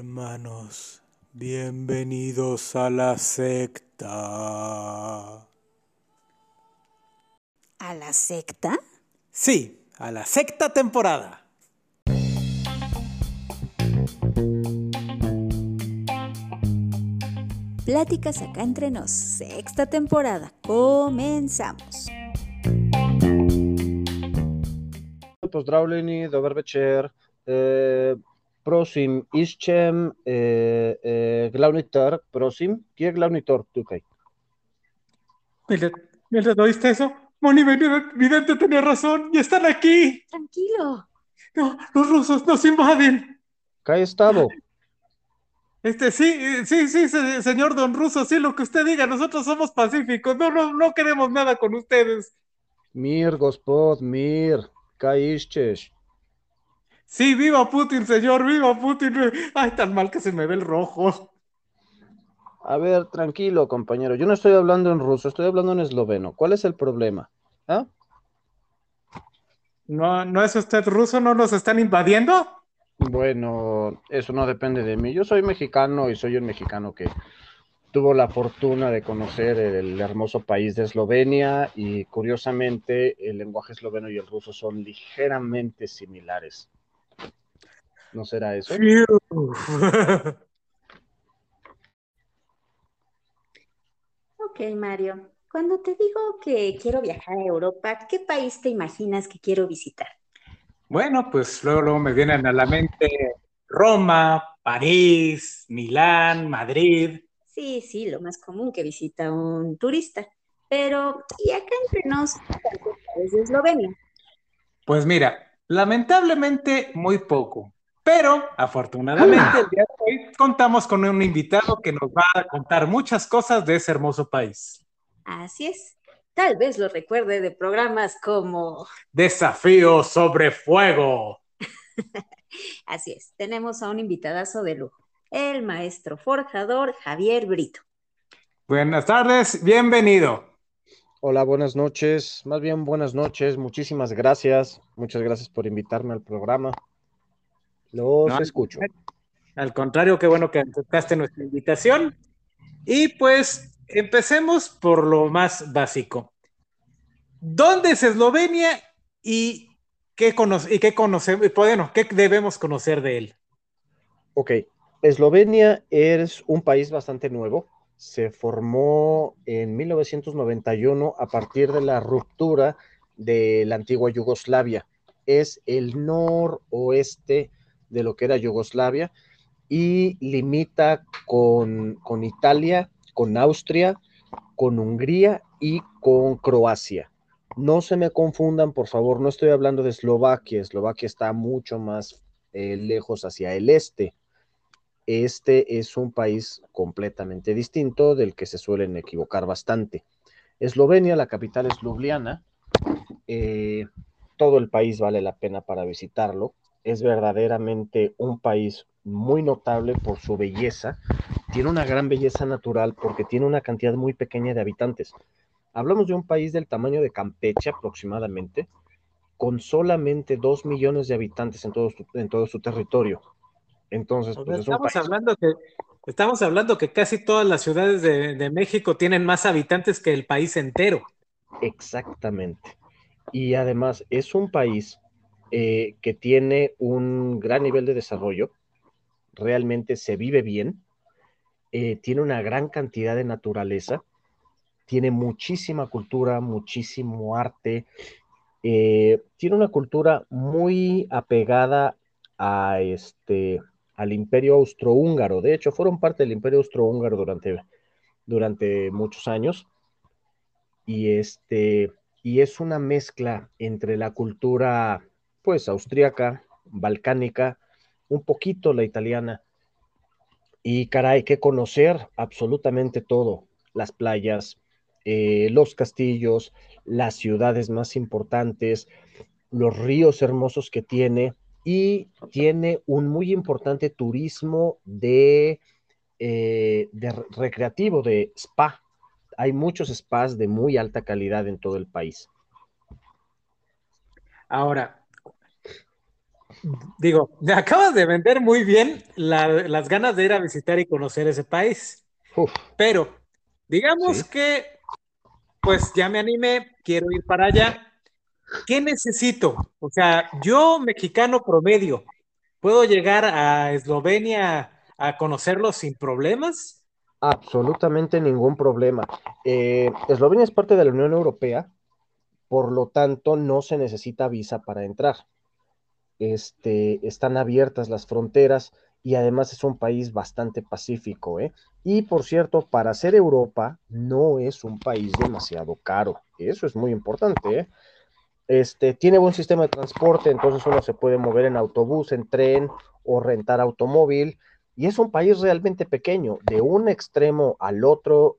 Hermanos, bienvenidos a la secta. ¿A la secta? Sí, a la sexta temporada. Pláticas acá entre nos, sexta temporada. Comenzamos. Pozdravljeni, dober večer. Prosim, iščem e, e, glavni trg, prosim. Kje je glavni trg tukaj? ¿oíste eso? Moni Vidente tenía razón y están aquí. Tranquilo. No, los rusos nos invaden. Je s tabo? Este, sí, sí, sí, se- señor Don Ruso, sí, lo que usted diga, nosotros somos pacíficos, no, no, no queremos nada con ustedes. Mir, gospod, mir. Iščeš? Sí, viva Putin, señor, viva Putin. Ay, tan mal que se me ve el rojo. A ver, tranquilo, compañero. Yo no estoy hablando en ruso, estoy hablando en esloveno. ¿Cuál es el problema? ¿Ah? ¿No, no es usted ruso? ¿No nos están invadiendo? Bueno, eso no depende de mí. Yo soy mexicano y soy un mexicano que tuvo la fortuna de conocer el hermoso país de Eslovenia y curiosamente el lenguaje esloveno y el ruso son ligeramente similares. ¿No será eso? Ok, Mario. Cuando te digo que quiero viajar a Europa, ¿qué país te imaginas que quiero visitar? Bueno, pues luego, luego me vienen a la mente Roma, París, Milán, Madrid. Sí, sí, lo más común que visita un turista. Pero, ¿y acá entre nos, cuántos países de Eslovenia? Pues mira, lamentablemente muy poco, pero afortunadamente el día de hoy contamos con un invitado que nos va a contar muchas cosas de ese hermoso país. Así es. Tal vez lo recuerde de programas como... Desafío sobre fuego. Así es, tenemos a un invitadazo de lujo, el maestro forjador Javier Brito. Buenas tardes, bienvenido. Hola, buenas noches. Más bien, buenas noches. Muchísimas gracias. Muchas gracias por invitarme al programa. Los No, escucho. Al contrario, qué bueno que aceptaste nuestra invitación. Y pues empecemos por lo más básico. ¿Dónde es Eslovenia y qué, y qué conocemos, y, bueno, qué debemos conocer de él? Ok, Eslovenia es un país bastante nuevo. Se formó en 1991 a partir de la ruptura de la antigua Yugoslavia. Es el noroeste de lo que era Yugoslavia y limita con, con Italia, con Austria, con Hungría y con Croacia. No se me confundan, por favor, no estoy hablando de Eslovaquia. Eslovaquia está mucho más eh, lejos hacia el este. Este es un país completamente distinto del que se suelen equivocar bastante. Eslovenia, la capital es Ljubljana. Eh, todo el país vale la pena para visitarlo. Es verdaderamente un país muy notable por su belleza. Tiene una gran belleza natural porque tiene una cantidad muy pequeña de habitantes. Hablamos de un país del tamaño de Campeche aproximadamente, con solamente dos millones de habitantes en todo su, en todo su territorio. Entonces, sea, pues es un estamos país hablando que estamos hablando que casi todas las ciudades de, de México tienen más habitantes que el país entero. Exactamente. Y además es un país eh, que tiene un gran nivel de desarrollo, realmente se vive bien, eh, tiene una gran cantidad de naturaleza, tiene muchísima cultura, muchísimo arte, eh, tiene una cultura muy apegada a este, al imperio austrohúngaro. De hecho, fueron parte del imperio austrohúngaro durante, durante muchos años. Y este, y es una mezcla entre la cultura, pues, austríaca, balcánica, un poquito la italiana. Y caray, que conocer absolutamente todo, las playas, eh, los castillos, las ciudades más importantes, los ríos hermosos que tiene y tiene un muy importante turismo de, eh, de recreativo, de spa. Hay muchos spas de muy alta calidad en todo el país. Ahora, Digo, me acabas de vender muy bien las ganas de ir a visitar y conocer ese país. Pero, digamos que, pues ya me animé, quiero ir para allá. ¿Qué necesito? O sea, yo, mexicano promedio, ¿puedo llegar a Eslovenia a conocerlo sin problemas? Absolutamente ningún problema. Eh, Eslovenia es parte de la Unión Europea, por lo tanto no se necesita visa para entrar. Este, están abiertas las fronteras y además es un país bastante pacífico. ¿eh? Y por cierto, para ser Europa no es un país demasiado caro. Eso es muy importante. ¿eh? Este, tiene buen sistema de transporte, entonces uno se puede mover en autobús, en tren o rentar automóvil. Y es un país realmente pequeño. De un extremo al otro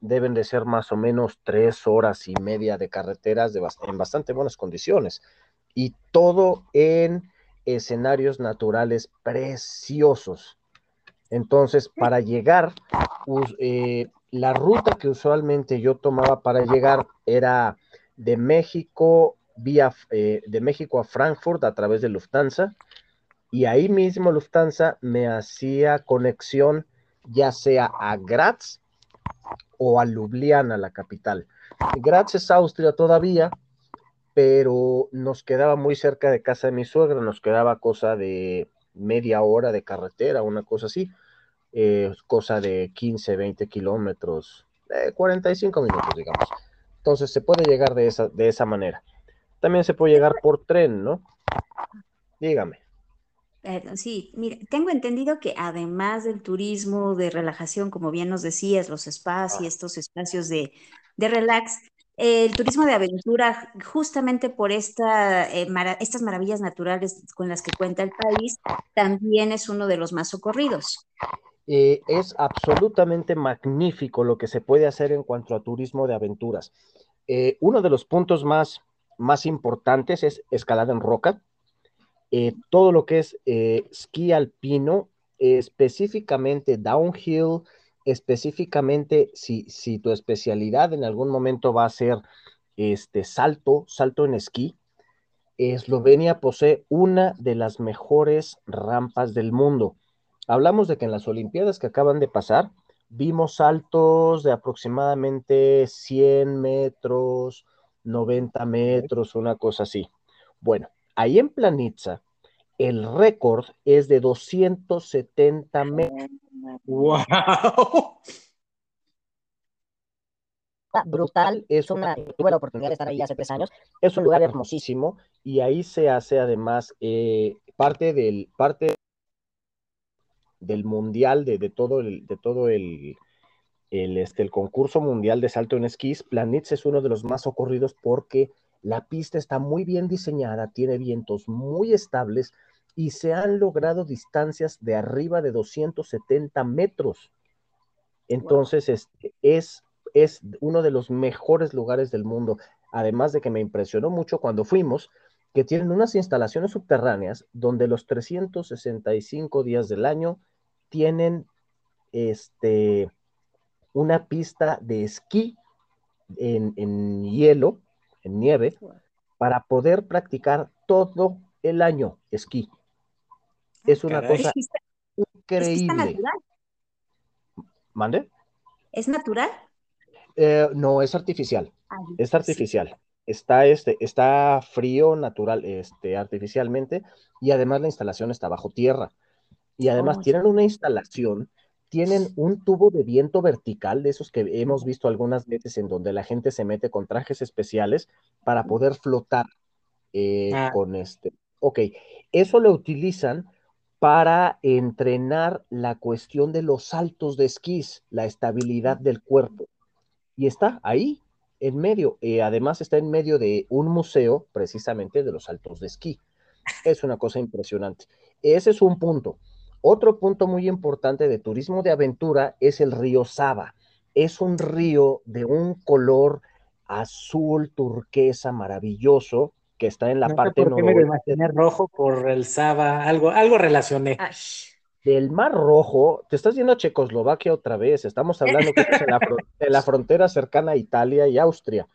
deben de ser más o menos tres horas y media de carreteras en bastante buenas condiciones y todo en escenarios naturales preciosos. Entonces, para llegar, eh, la ruta que usualmente yo tomaba para llegar era de México vía eh, de México a Frankfurt a través de Lufthansa y ahí mismo Lufthansa me hacía conexión ya sea a Graz o a Ljubljana, la capital. Graz es Austria todavía, pero nos quedaba muy cerca de casa de mi suegra, nos quedaba cosa de media hora de carretera, una cosa así, eh, cosa de 15, 20 kilómetros, 45 minutos, digamos. Entonces se puede llegar de esa, de esa manera. También se puede llegar por tren, ¿no? Dígame. Sí, mira, tengo entendido que además del turismo de relajación, como bien nos decías, los spas y ah. estos espacios de, de relax, el turismo de aventura, justamente por eh, estas maravillas naturales con las que cuenta el país, también es uno de los más socorridos. Eh, es absolutamente magnífico lo que se puede hacer en cuanto a turismo de aventuras. Eh, uno de los puntos más, más importantes es escalada en roca. todo lo que es esquí alpino, específicamente downhill, específicamente si, si tu especialidad en algún momento va a ser este salto, salto en esquí, Eslovenia posee una de las mejores rampas del mundo. Hablamos de que en las Olimpiadas que acaban de pasar, vimos saltos de aproximadamente 100 metros, 90 metros, una cosa así. Bueno, ahí en Planitza, el récord es de 270 metros. ¡Wow! Brutal, es una, tuve la oportunidad de estar ahí hace tres años, es un lugar hermosísimo y ahí se hace además eh, parte del, parte del mundial, de, de todo el, de todo el, el, este, el concurso mundial de salto en esquís, Planitz es uno de los más ocurridos porque la pista está muy bien diseñada, tiene vientos muy estables, y se han logrado distancias de arriba de 270 metros. Entonces, este, es, es uno de los mejores lugares del mundo. Además de que me impresionó mucho cuando fuimos, que tienen unas instalaciones subterráneas donde los 365 días del año tienen este, una pista de esquí en, en hielo, en nieve, para poder practicar todo el año esquí. Es una cosa increíble. ¿Mande? ¿Es natural? Eh, no, es artificial. Ah, es artificial. Está, este, está frío natural, este, artificialmente, y además la instalación está bajo tierra. Y además oh, tienen una instalación, tienen un tubo de viento vertical, de esos que hemos visto algunas veces en donde la gente se mete con trajes especiales para poder flotar eh, ah. con este. Ok, eso lo utilizan para entrenar la cuestión de los saltos de esquís, la estabilidad del cuerpo. Y está ahí, en medio. Eh, además está en medio de un museo precisamente de los saltos de esquí. Es una cosa impresionante. Ese es un punto. Otro punto muy importante de turismo de aventura es el río Saba. Es un río de un color azul turquesa maravilloso que está en la parte por qué me lo imaginé rojo por el Saba, algo, algo relacioné. Del Mar Rojo, te estás yendo a Checoslovaquia otra vez, estamos hablando que es en la, frontera cercana a Italia y Austria.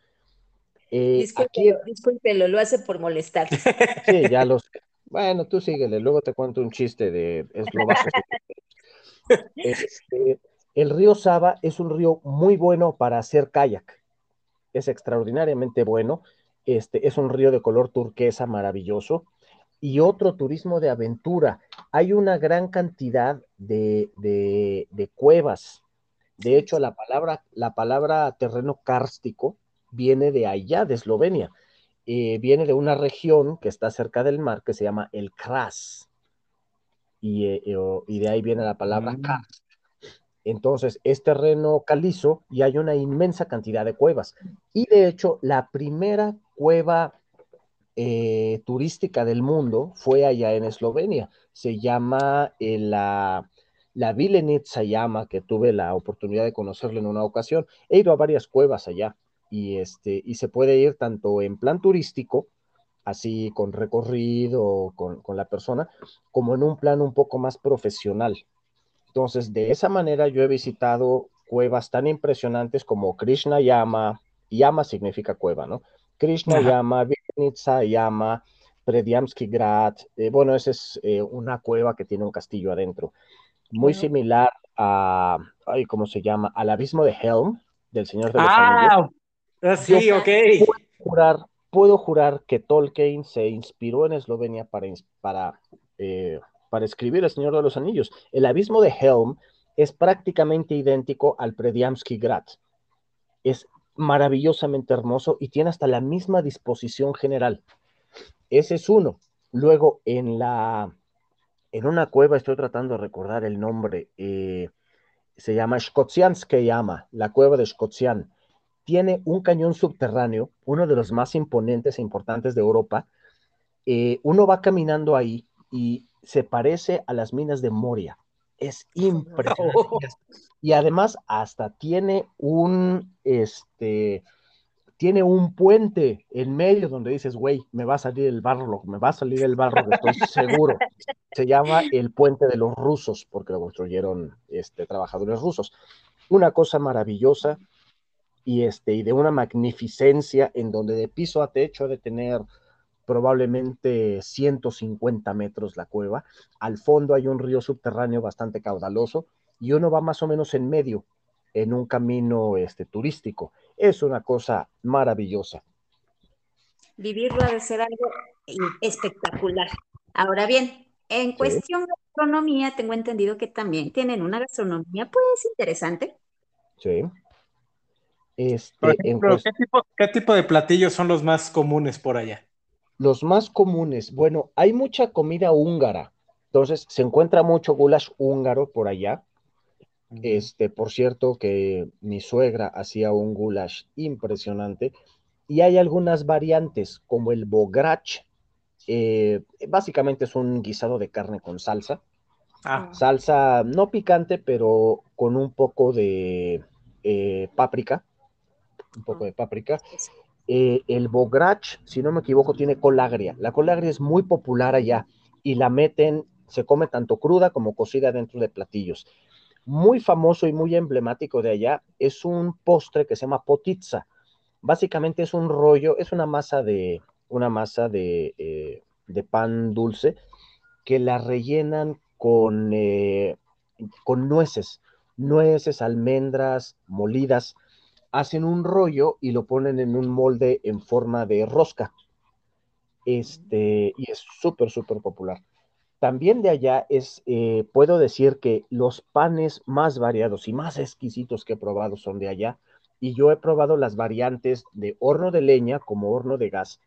Eh, discúlpelo, lo hace por molestar. Sí, ya lo sé. Bueno, tú síguele, luego te cuento un chiste de eslovacos. Este, el río Saba es un río muy bueno para hacer kayak. Es extraordinariamente bueno. Este, es un río de color turquesa maravilloso. Y otro turismo de aventura. Hay una gran cantidad de, de cuevas. De hecho, la palabra, la palabra terreno kárstico viene de allá, de Eslovenia. Eh, viene de una región que está cerca del mar que se llama el Kras. Y, eh, y de ahí viene la palabra mm. Entonces, es terreno calizo y hay una inmensa cantidad de cuevas. Y de hecho, la primera cueva eh, turística del mundo fue allá en Eslovenia. Se llama la, la Vilenitza llama, que tuve la oportunidad de conocerlo en una ocasión. He ido a varias cuevas allá y, este, y se puede ir tanto en plan turístico, así con recorrido con, con la persona, como en un plan un poco más profesional. Entonces, de esa manera yo he visitado cuevas tan impresionantes como Krishna Yama, Yama significa cueva, ¿no? Krishna Yama, Vinitsa Yama, Prediamsky Grad, eh, bueno, esa es eh, una cueva que tiene un castillo adentro, muy similar a, ay, ¿cómo se llama? Al abismo de Helm, del Señor de los ah, Ah, sí, ok. Puedo jurar, puedo jurar que Tolkien se inspiró en Eslovenia para, para, eh, para escribir El Señor de los Anillos. El abismo de Helm es prácticamente idéntico al Prediamsky Grad. Es maravillosamente hermoso y tiene hasta la misma disposición general. Ese es uno. Luego, en la en una cueva, estoy tratando de recordar el nombre, eh, se llama Shkotsianske Yama, la cueva de Shkotsian tiene un cañón subterráneo, uno de los más imponentes e importantes de Europa. Eh, uno va caminando ahí y se parece a las minas de Moria. Es impresionante. Y además hasta tiene un, este, tiene un puente en medio donde dices, güey, me va a salir el barro, me va a salir el barro, estoy seguro. Se llama el puente de los rusos, porque lo construyeron este, trabajadores rusos. Una cosa maravillosa, y, este, y de una magnificencia en donde de piso a techo ha de tener probablemente 150 metros la cueva. Al fondo hay un río subterráneo bastante caudaloso y uno va más o menos en medio en un camino este, turístico. Es una cosa maravillosa. Vivirlo ha de ser algo espectacular. Ahora bien, en cuestión de gastronomía, tengo entendido que también tienen una gastronomía pues interesante. Sí. Este, ¿qué, tipo, de platillos son los más comunes por allá? Los más comunes, bueno, hay mucha comida húngara, entonces se encuentra mucho goulash húngaro por allá. Este, por cierto, que mi suegra hacía un goulash impresionante. Y hay algunas variantes, como el bograch. Eh, básicamente es un guisado de carne con salsa. Ah. Salsa no picante, pero con un poco de eh, páprica un poco de páprica. Eh, el bograch, si no me equivoco, tiene colagria. La colagria es muy popular allá y la meten, se come tanto cruda como cocida dentro de platillos. Muy famoso y muy emblemático de allá es un postre que se llama potitza. Básicamente es un rollo, es una masa de, una masa de, eh, pan dulce que la rellenan con, eh, con nueces, nueces, almendras molidas hacen un rollo y lo ponen en un molde en forma de rosca. Este, y es súper, súper popular. También de allá es, eh, puedo decir que los panes más variados y más exquisitos que he probado son de allá. Y yo he probado las variantes de horno de leña como horno de gas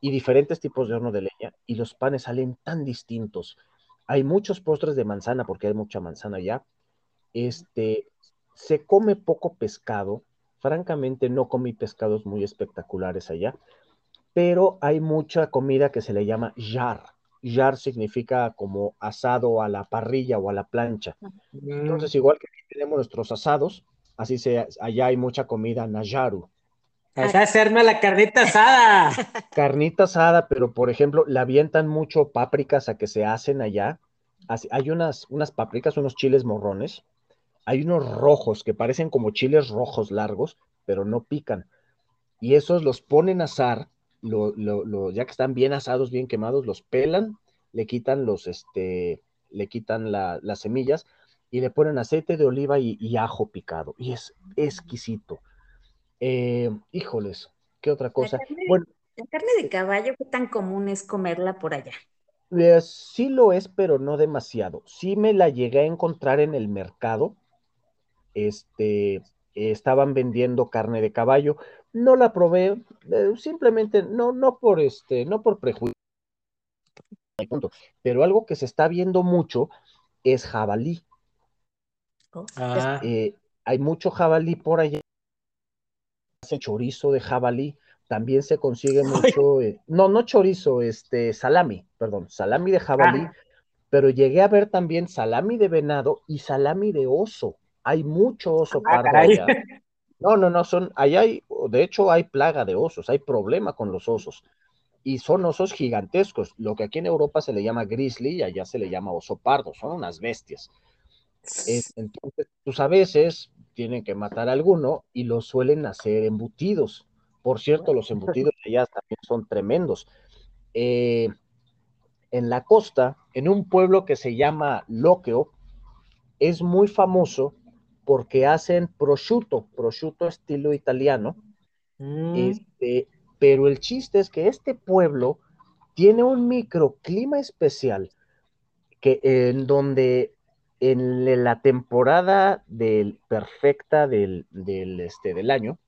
y diferentes tipos de horno de leña. Y los panes salen tan distintos. Hay muchos postres de manzana porque hay mucha manzana allá. Este, se come poco pescado, Francamente, no comí pescados muy espectaculares allá, pero hay mucha comida que se le llama jar. Jar significa como asado a la parrilla o a la plancha. Entonces, igual que aquí tenemos nuestros asados, así sea, allá hay mucha comida nayaru. Es hacerme la carnita asada. Carnita asada, pero por ejemplo, le avientan mucho pápricas a que se hacen allá. hay unas, unas pápricas, unos chiles morrones, hay unos rojos que parecen como chiles rojos largos, pero no pican. Y esos los ponen a asar, ya que están bien asados, bien quemados, los pelan, le quitan los, este, le quitan las semillas y le ponen aceite de oliva y, ajo picado. Y es exquisito. Eh, híjoles, ¿qué otra cosa? La carne, bueno, la carne de caballo, ¿qué tan común es comerla por allá? Eh, sí lo es, pero no demasiado. Sí me la llegué a encontrar en el mercado. Este, estaban vendiendo carne de caballo. No la probé, eh, simplemente no, no por este, no por prejuicio. Pero algo que se está viendo mucho es jabalí. Oh. Ah. Eh, hay mucho jabalí por allá. Hace chorizo de jabalí. También se consigue mucho, eh, no, no chorizo, este, salami, perdón, salami de jabalí. Ah. Pero llegué a ver también salami de venado y salami de oso. Hay mucho oso ah, pardo allá. No, no, no, son, allá hay, de hecho hay plaga de osos, hay problema con los osos. Y son osos gigantescos, lo que aquí en Europa se le llama grizzly y allá se le llama oso pardo, son unas bestias. entonces, pues a veces tienen que matar a alguno y lo suelen hacer embutidos. Por cierto, los embutidos allá también son tremendos. Eh, en la costa, en un pueblo que se llama Loqueo, es muy famoso porque hacen prosciutto, prosciutto estilo italiano. Mm. Este, pero el chiste es que este pueblo tiene un microclima especial que en donde en la temporada del, perfecta del, este, del año,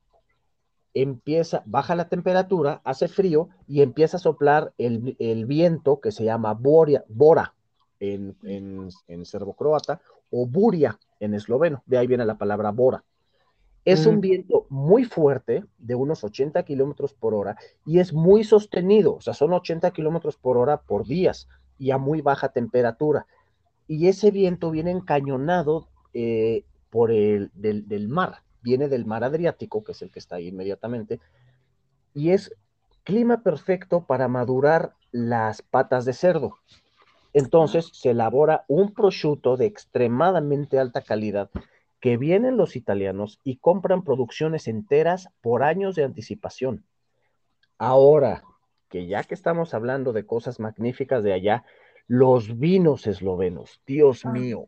empieza, baja la temperatura, hace frío y empieza a soplar el, viento que se llama boria, bora en, en, en serbo-croata o buria en esloveno, de ahí viene la palabra bora. Es un viento muy fuerte, de unos 80 kilómetros por hora, y es muy sostenido, o sea, son 80 kilómetros por hora por días y a muy baja temperatura. Y ese viento viene encañonado eh, por el del, mar, viene del mar Adriático, que es el que está ahí inmediatamente, y es clima perfecto para madurar las patas de cerdo. Entonces se elabora un prosciutto de extremadamente alta calidad que vienen los italianos y compran producciones enteras por años de anticipación. Ahora, que ya que estamos hablando de cosas magníficas de allá, los vinos eslovenos, Dios ah. mío,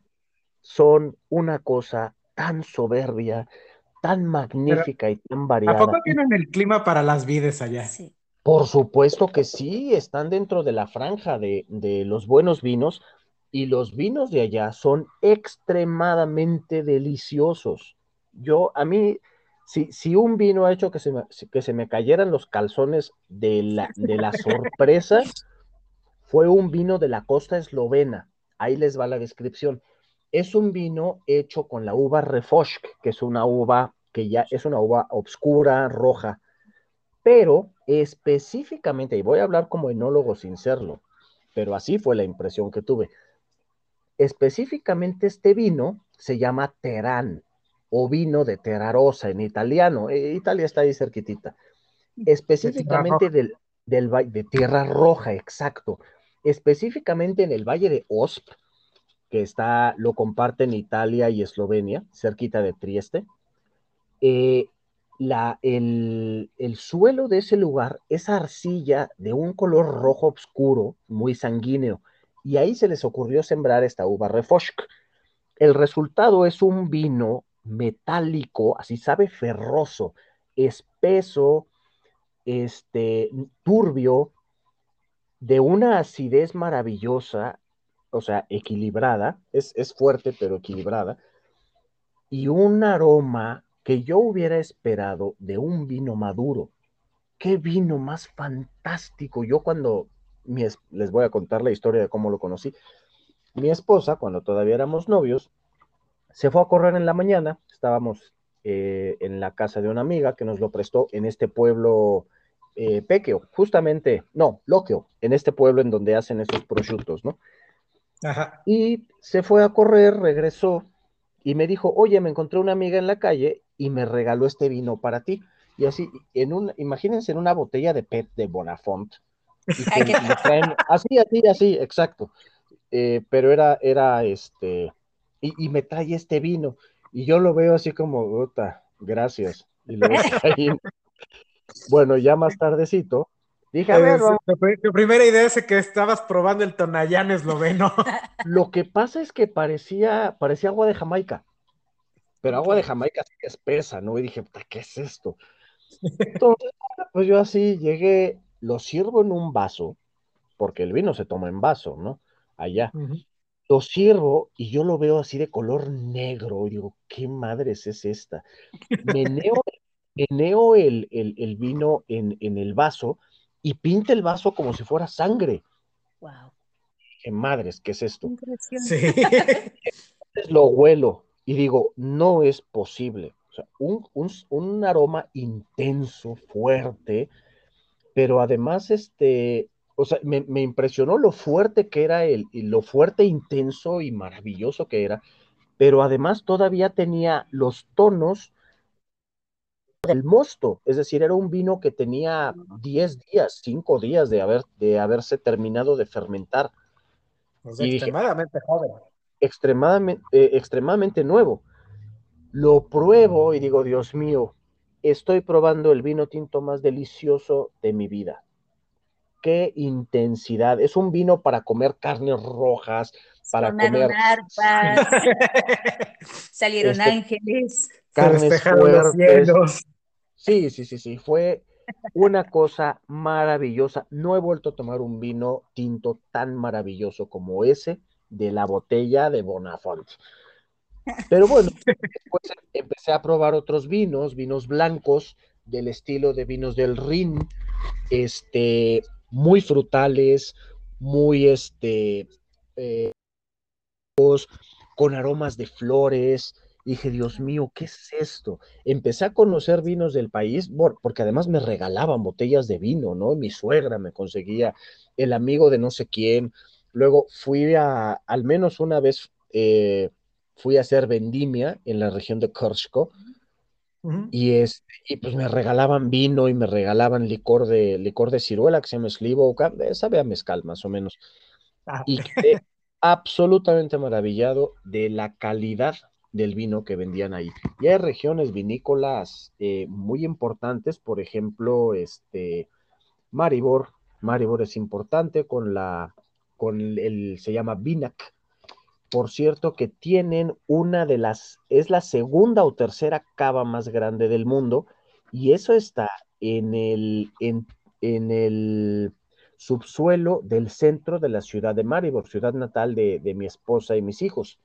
son una cosa tan soberbia, tan magnífica y tan variada. ¿A poco tienen el clima para las vides allá? Sí. Por supuesto que sí, están dentro de la franja de, los buenos vinos y los vinos de allá son extremadamente deliciosos. Yo, a mí, si, si un vino ha hecho que se, me, que se me cayeran los calzones de la, de sorpresa, fue un vino de la costa eslovena. Ahí les va la descripción. Es un vino hecho con la uva Refosk, que es una uva que ya es una uva oscura, roja, pero específicamente, y voy a hablar como enólogo sin serlo, pero así fue la impresión que tuve. Específicamente este vino se llama Terán o vino de Terarosa en italiano. Eh, Italia está ahí cerquitita. Específicamente del, del de Tierra Roja, exacto. Específicamente en el valle de Osp, que está, lo comparten Italia y Eslovenia, cerquita de Trieste. Eh, el, suelo de ese lugar es arcilla de un color rojo oscuro, muy sanguíneo, y ahí se les ocurrió sembrar esta uva Refosk. El resultado es un vino metálico, así sabe, ferroso, espeso, este, turbio, de una acidez maravillosa, o sea, equilibrada, es, es fuerte pero equilibrada, y un aroma que yo hubiera esperado de un vino maduro. Qué vino más fantástico. Yo cuando les voy a contar la historia de cómo lo conocí. Mi esposa, cuando todavía éramos novios, se fue a correr en la mañana. Estábamos eh, en la casa de una amiga que nos lo prestó en este pueblo eh, Pequeo, justamente, no, Loqueo, en este pueblo en donde hacen esos prosciutos, ¿no? Ajá. Y se fue a correr, regresó y me dijo, oye, me encontré una amiga en la calle y me regaló este vino para ti. Y así, en un, imagínense en una botella de PET de Bonafont. así, así, así, exacto. Eh, pero era, era este, y, me trae este vino. Y yo lo veo así como, Gota, gracias. Y lo bueno, ya más tardecito, Dije, a ver, tu, primera idea es que estabas probando el Tonayán esloveno. Lo que pasa es que parecía, parecía agua de Jamaica, pero agua de Jamaica espesa, ¿no? Y dije, ¿qué es esto? Entonces, pues yo así llegué, lo sirvo en un vaso, porque el vino se toma en vaso, ¿no? Allá. Lo sirvo y yo lo veo así de color negro. Y digo, ¿qué madres es esta? Meneo, meneo el, el, vino en, en, el vaso y pinta el vaso como si fuera sangre. Wow. ¿Qué madres? ¿Qué es esto? Sí. Entonces lo huelo y digo, no es posible. O sea, un, un, un aroma intenso, fuerte, pero además, este, o sea, me, impresionó lo fuerte que era el, y lo fuerte, intenso y maravilloso que era, pero además todavía tenía los tonos del mosto, es decir, era un vino que tenía 10 días, 5 días de, haber, de haberse terminado de fermentar. extremadamente joven. Extremadamente, eh, extremadamente nuevo. Lo pruebo y digo, Dios mío, estoy probando el vino tinto más delicioso de mi vida qué intensidad. Es un vino para comer carnes rojas, para comer. Salieron este, ángeles. Carnes fuertes. Sí, sí, sí, sí. Fue una cosa maravillosa. No he vuelto a tomar un vino tinto tan maravilloso como ese de la botella de Bonafont. Pero bueno, después empecé a probar otros vinos, vinos blancos del estilo de vinos del Rin, este, muy frutales, muy este, eh, con aromas de flores. Dije, Dios mío, ¿qué es esto? Empecé a conocer vinos del país, porque además me regalaban botellas de vino, ¿no? Mi suegra me conseguía, el amigo de no sé quién. Luego fui a, al menos una vez, eh, fui a hacer vendimia en la región de Korsko y, este, y pues me regalaban vino y me regalaban licor de, licor de ciruela que se llama Slivo, eh, sabe a mezcal más o menos. Ah, y quedé absolutamente maravillado de la calidad del vino que vendían ahí. Y hay regiones vinícolas eh, muy importantes, por ejemplo, este Maribor. Maribor es importante con la, con el, se llama Vinac, por cierto, que tienen una de las, es la segunda o tercera cava más grande del mundo, y eso está en el, en, el subsuelo del centro de la ciudad de Maribor, ciudad natal de, mi esposa y mis hijos.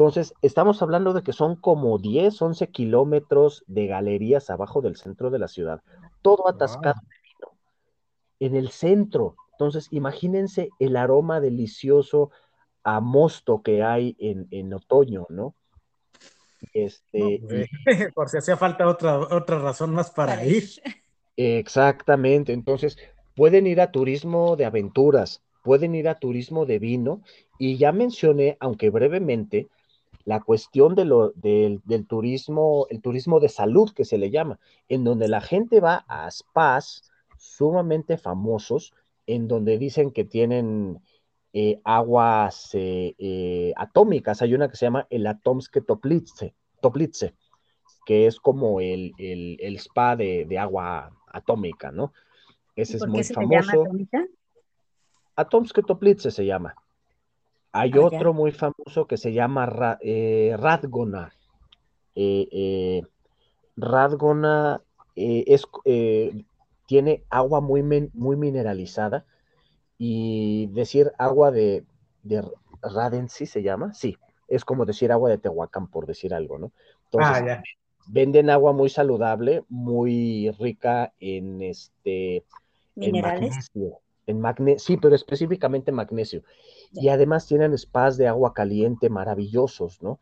Entonces, estamos hablando de que son como 10, 11 kilómetros de galerías abajo del centro de la ciudad, todo atascado de vino, en el centro. Entonces, imagínense el aroma delicioso, a mosto que hay en, otoño, ¿no? Este, por si hacía falta otra, otra razón más para ir. Exactamente, entonces pueden ir a turismo de aventuras, pueden ir a turismo de vino y ya mencioné, aunque brevemente, la cuestión de lo, del, del, turismo, el turismo de salud que se le llama, en donde la gente va a spas sumamente famosos, en donde dicen que tienen eh, aguas eh, eh, atómicas. Hay una que se llama el Atomske Toplitze, Toplitze que es como el, el, spa de, agua atómica, ¿no? Ese es muy famoso. Atomske Toplitze se llama. Hay ah, otro muy famoso que se llama Radgona. Radgona es, tiene agua muy, muy mineralizada y decir agua de, de Radensi se llama, sí, es como decir agua de Tehuacán, por decir algo, ¿no? Entonces, ah, venden agua muy saludable, muy rica en este minerales. En magnesio, sí, pero específicamente magnesio. Y además tienen spas de agua caliente maravillosos, ¿no?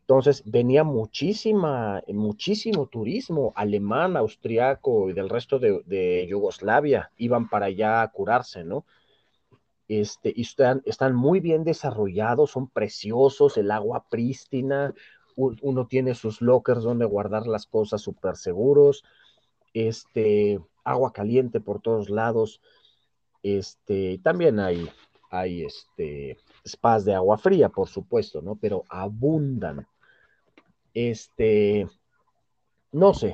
Entonces venía muchísima, muchísimo turismo alemán, austriaco y del resto de, Yugoslavia, iban para allá a curarse, ¿no? este, y están, están muy bien desarrollados, son preciosos, el agua prístina, uno tiene sus lockers donde guardar las cosas súper seguros, este, agua caliente por todos lados, este, también hay, hay este, spas de agua fría, por supuesto, ¿no? Pero abundan. Este, no sé,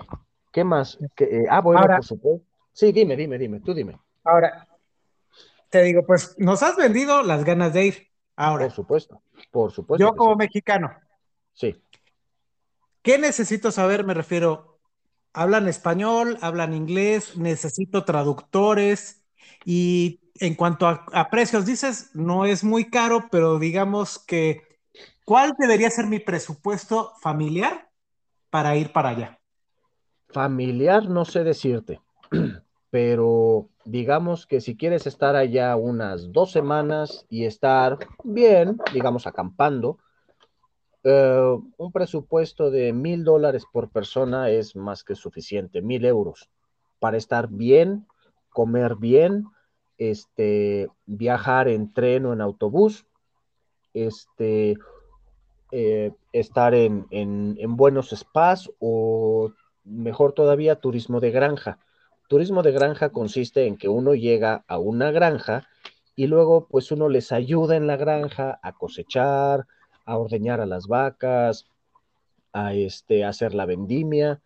¿qué más? ah, bueno, por supuesto. Sí, dime, dime, dime, tú dime. Ahora, te digo, pues nos has vendido las ganas de ir. Ahora. Por supuesto, por supuesto. Yo como mexicano. Sí. ¿Qué necesito saber? Me refiero, ¿hablan español? ¿Hablan inglés? ¿Necesito traductores? Y en cuanto a, precios, dices, no es muy caro, pero digamos que, ¿cuál debería ser mi presupuesto familiar para ir para allá? Familiar, no sé decirte, pero digamos que si quieres estar allá unas dos semanas y estar bien, digamos, acampando, eh, un presupuesto de mil dólares por persona es más que suficiente, mil euros, para estar bien, comer bien, este, viajar en tren o en autobús, este, eh, estar en, en, buenos spas o mejor todavía turismo de granja. Turismo de granja consiste en que uno llega a una granja y luego pues uno les ayuda en la granja a cosechar, a ordeñar a las vacas, a este, hacer la vendimia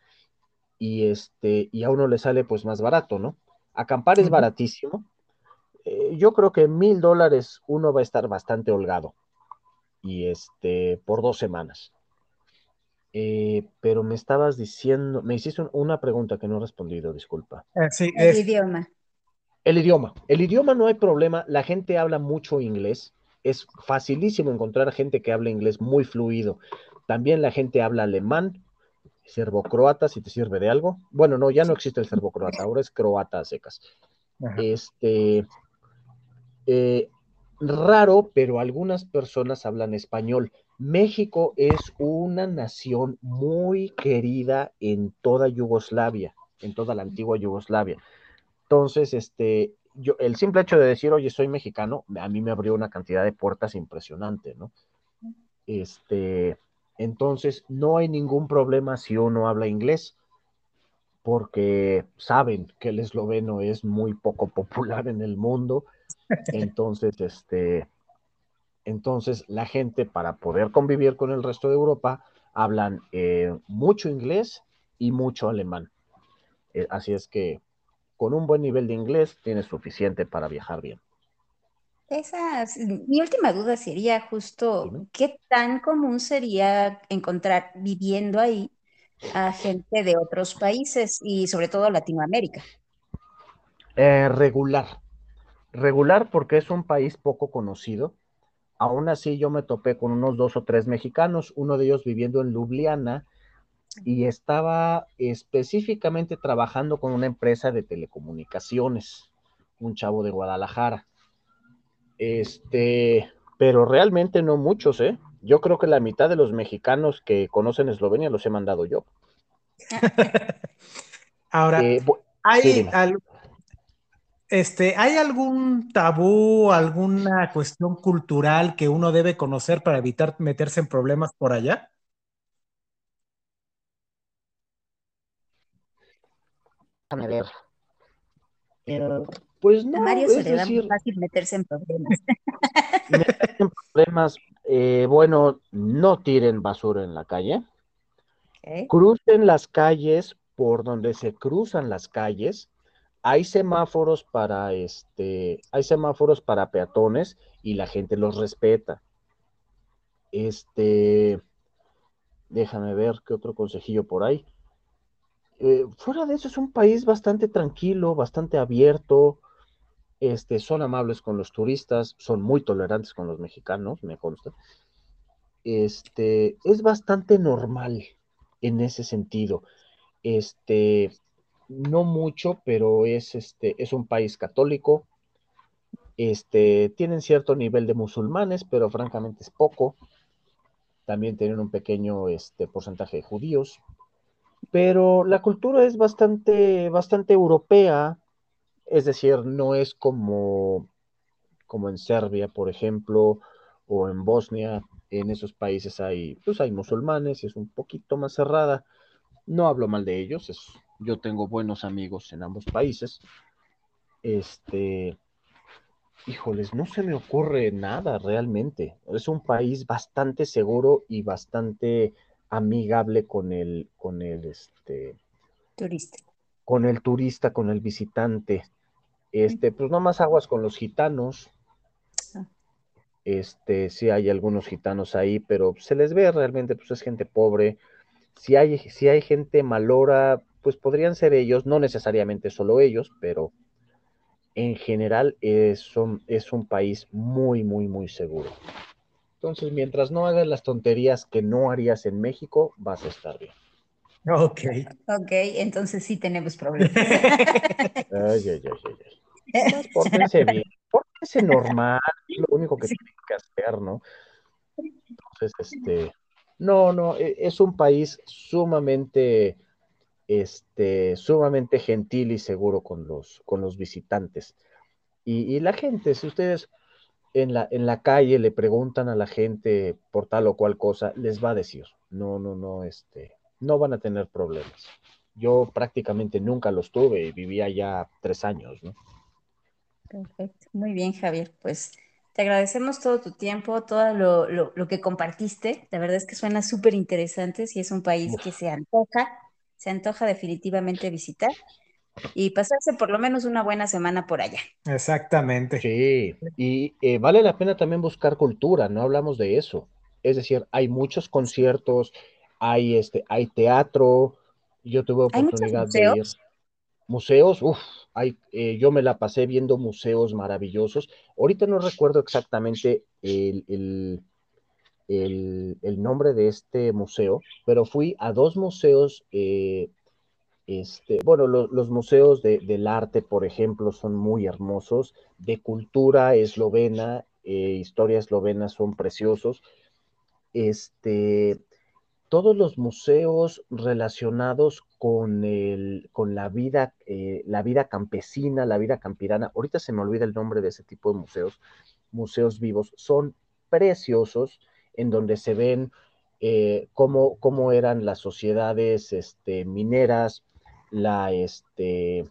y este, y a uno le sale pues más barato, ¿no? Acampar es baratísimo, eh, yo creo que mil dólares uno va a estar bastante holgado. Y este, por dos semanas. Eh, pero me estabas diciendo, me hiciste una pregunta que no he respondido, disculpa. Eh, sí, el idioma. El idioma. El idioma no hay problema. La gente habla mucho inglés. Es facilísimo encontrar gente que habla inglés muy fluido. También la gente habla alemán, serbo-croata, si te sirve de algo. Bueno, no, ya no existe el serbo-croata, ahora es croata a secas. Este, eh, raro, pero algunas personas hablan español. México es una nación muy querida en toda Yugoslavia, en toda la antigua Yugoslavia. Entonces, este, yo, el simple hecho de decir, oye, soy mexicano, a mí me abrió una cantidad de puertas impresionante, ¿no? Este, entonces, no hay ningún problema si uno habla inglés, porque saben que el esloveno es muy poco popular en el mundo entonces, este, entonces la gente para poder convivir con el resto de Europa hablan eh, mucho inglés y mucho alemán. Eh, así es que con un buen nivel de inglés tienes suficiente para viajar bien. Esa, mi última duda sería justo, ¿qué tan común sería encontrar viviendo ahí a gente de otros países y sobre todo Latinoamérica? Eh, regular, regular porque es un país poco conocido. Aún así yo me topé con unos dos o tres mexicanos, uno de ellos viviendo en Ljubljana y estaba específicamente trabajando con una empresa de telecomunicaciones, un chavo de Guadalajara. Este, pero realmente no muchos, ¿eh? Yo creo que la mitad de los mexicanos que conocen Eslovenia los he mandado yo. Ahora, eh, hay, este, ¿hay algún tabú, alguna cuestión cultural que uno debe conocer para evitar meterse en problemas por allá? Déjame ver. pues no, Mario se le da muy fácil meterse en problemas. meterse en problemas, eh, bueno, no tiren basura en la calle. Crucen las calles por donde se cruzan las calles hay semáforos para este, hay semáforos para peatones y la gente los respeta. Este, déjame ver qué otro consejillo por ahí. Eh, fuera de eso es un país bastante tranquilo, bastante abierto. Este, son amables con los turistas, son muy tolerantes con los mexicanos, me consta. Este, es bastante normal en ese sentido. Este, no mucho, pero es, este, es un país católico. Este, tienen cierto nivel de musulmanes, pero francamente es poco. También tienen un pequeño este, porcentaje de judíos. Pero la cultura es bastante, bastante europea, es decir, no es como, como en Serbia, por ejemplo, o en Bosnia. En esos países hay, pues hay musulmanes, es un poquito más cerrada. No hablo mal de ellos, es yo tengo buenos amigos en ambos países. Este, híjoles, no se me ocurre nada realmente. Es un país bastante seguro y bastante amigable con el, con el, este, turista. con el turista, con el visitante. Este, pues no más aguas con los gitanos. Ah. Este, sí hay algunos gitanos ahí, pero se les ve realmente, pues es gente pobre. Si hay, si hay gente malora, pues podrían ser ellos, no necesariamente solo ellos, pero en general es, es un país muy, muy, muy seguro. Entonces, mientras no hagas las tonterías que no harías en México, vas a estar bien. Ok. Ok, entonces sí tenemos problemas. ay, ay, ay, ay. Pórtense bien, pórtense normal, es lo único que tienen que hacer, ¿no? Entonces, este, no, no, e, es un país sumamente, este, sumamente gentil y seguro con los, con los visitantes. Y, y la gente, si ustedes en la, en la calle le preguntan a la gente por tal o cual cosa, les va a decir, no, no, no, este, no van a tener problemas. Yo prácticamente nunca los tuve y vivía ya tres años, ¿no? Perfecto, muy bien, Javier. Pues te agradecemos todo tu tiempo, todo lo, que compartiste. La verdad es que suena súper interesante. Si es un país que se antoja, se antoja definitivamente visitar y pasarse por lo menos una buena semana por allá. Exactamente. Sí, y eh, vale la pena también buscar cultura, no hablamos de eso. Es decir, hay muchos conciertos, hay, este, hay teatro, yo tuve oportunidad de ir. Museos, uff, hay, eh, yo me la pasé viendo museos maravillosos. Ahorita no recuerdo exactamente el, el, nombre de este museo, pero fui a dos museos eh, este, bueno, los museos del arte, por ejemplo, son muy hermosos, de cultura eslovena, eh, historia eslovena son preciosos. Este, todos los museos relacionados con, el, con la, vida, eh, la vida campesina, la vida campirana, ahorita se me olvida el nombre de ese tipo de museos, museos vivos, son preciosos en donde se ven eh, cómo, cómo, eran las sociedades este, mineras, la, este,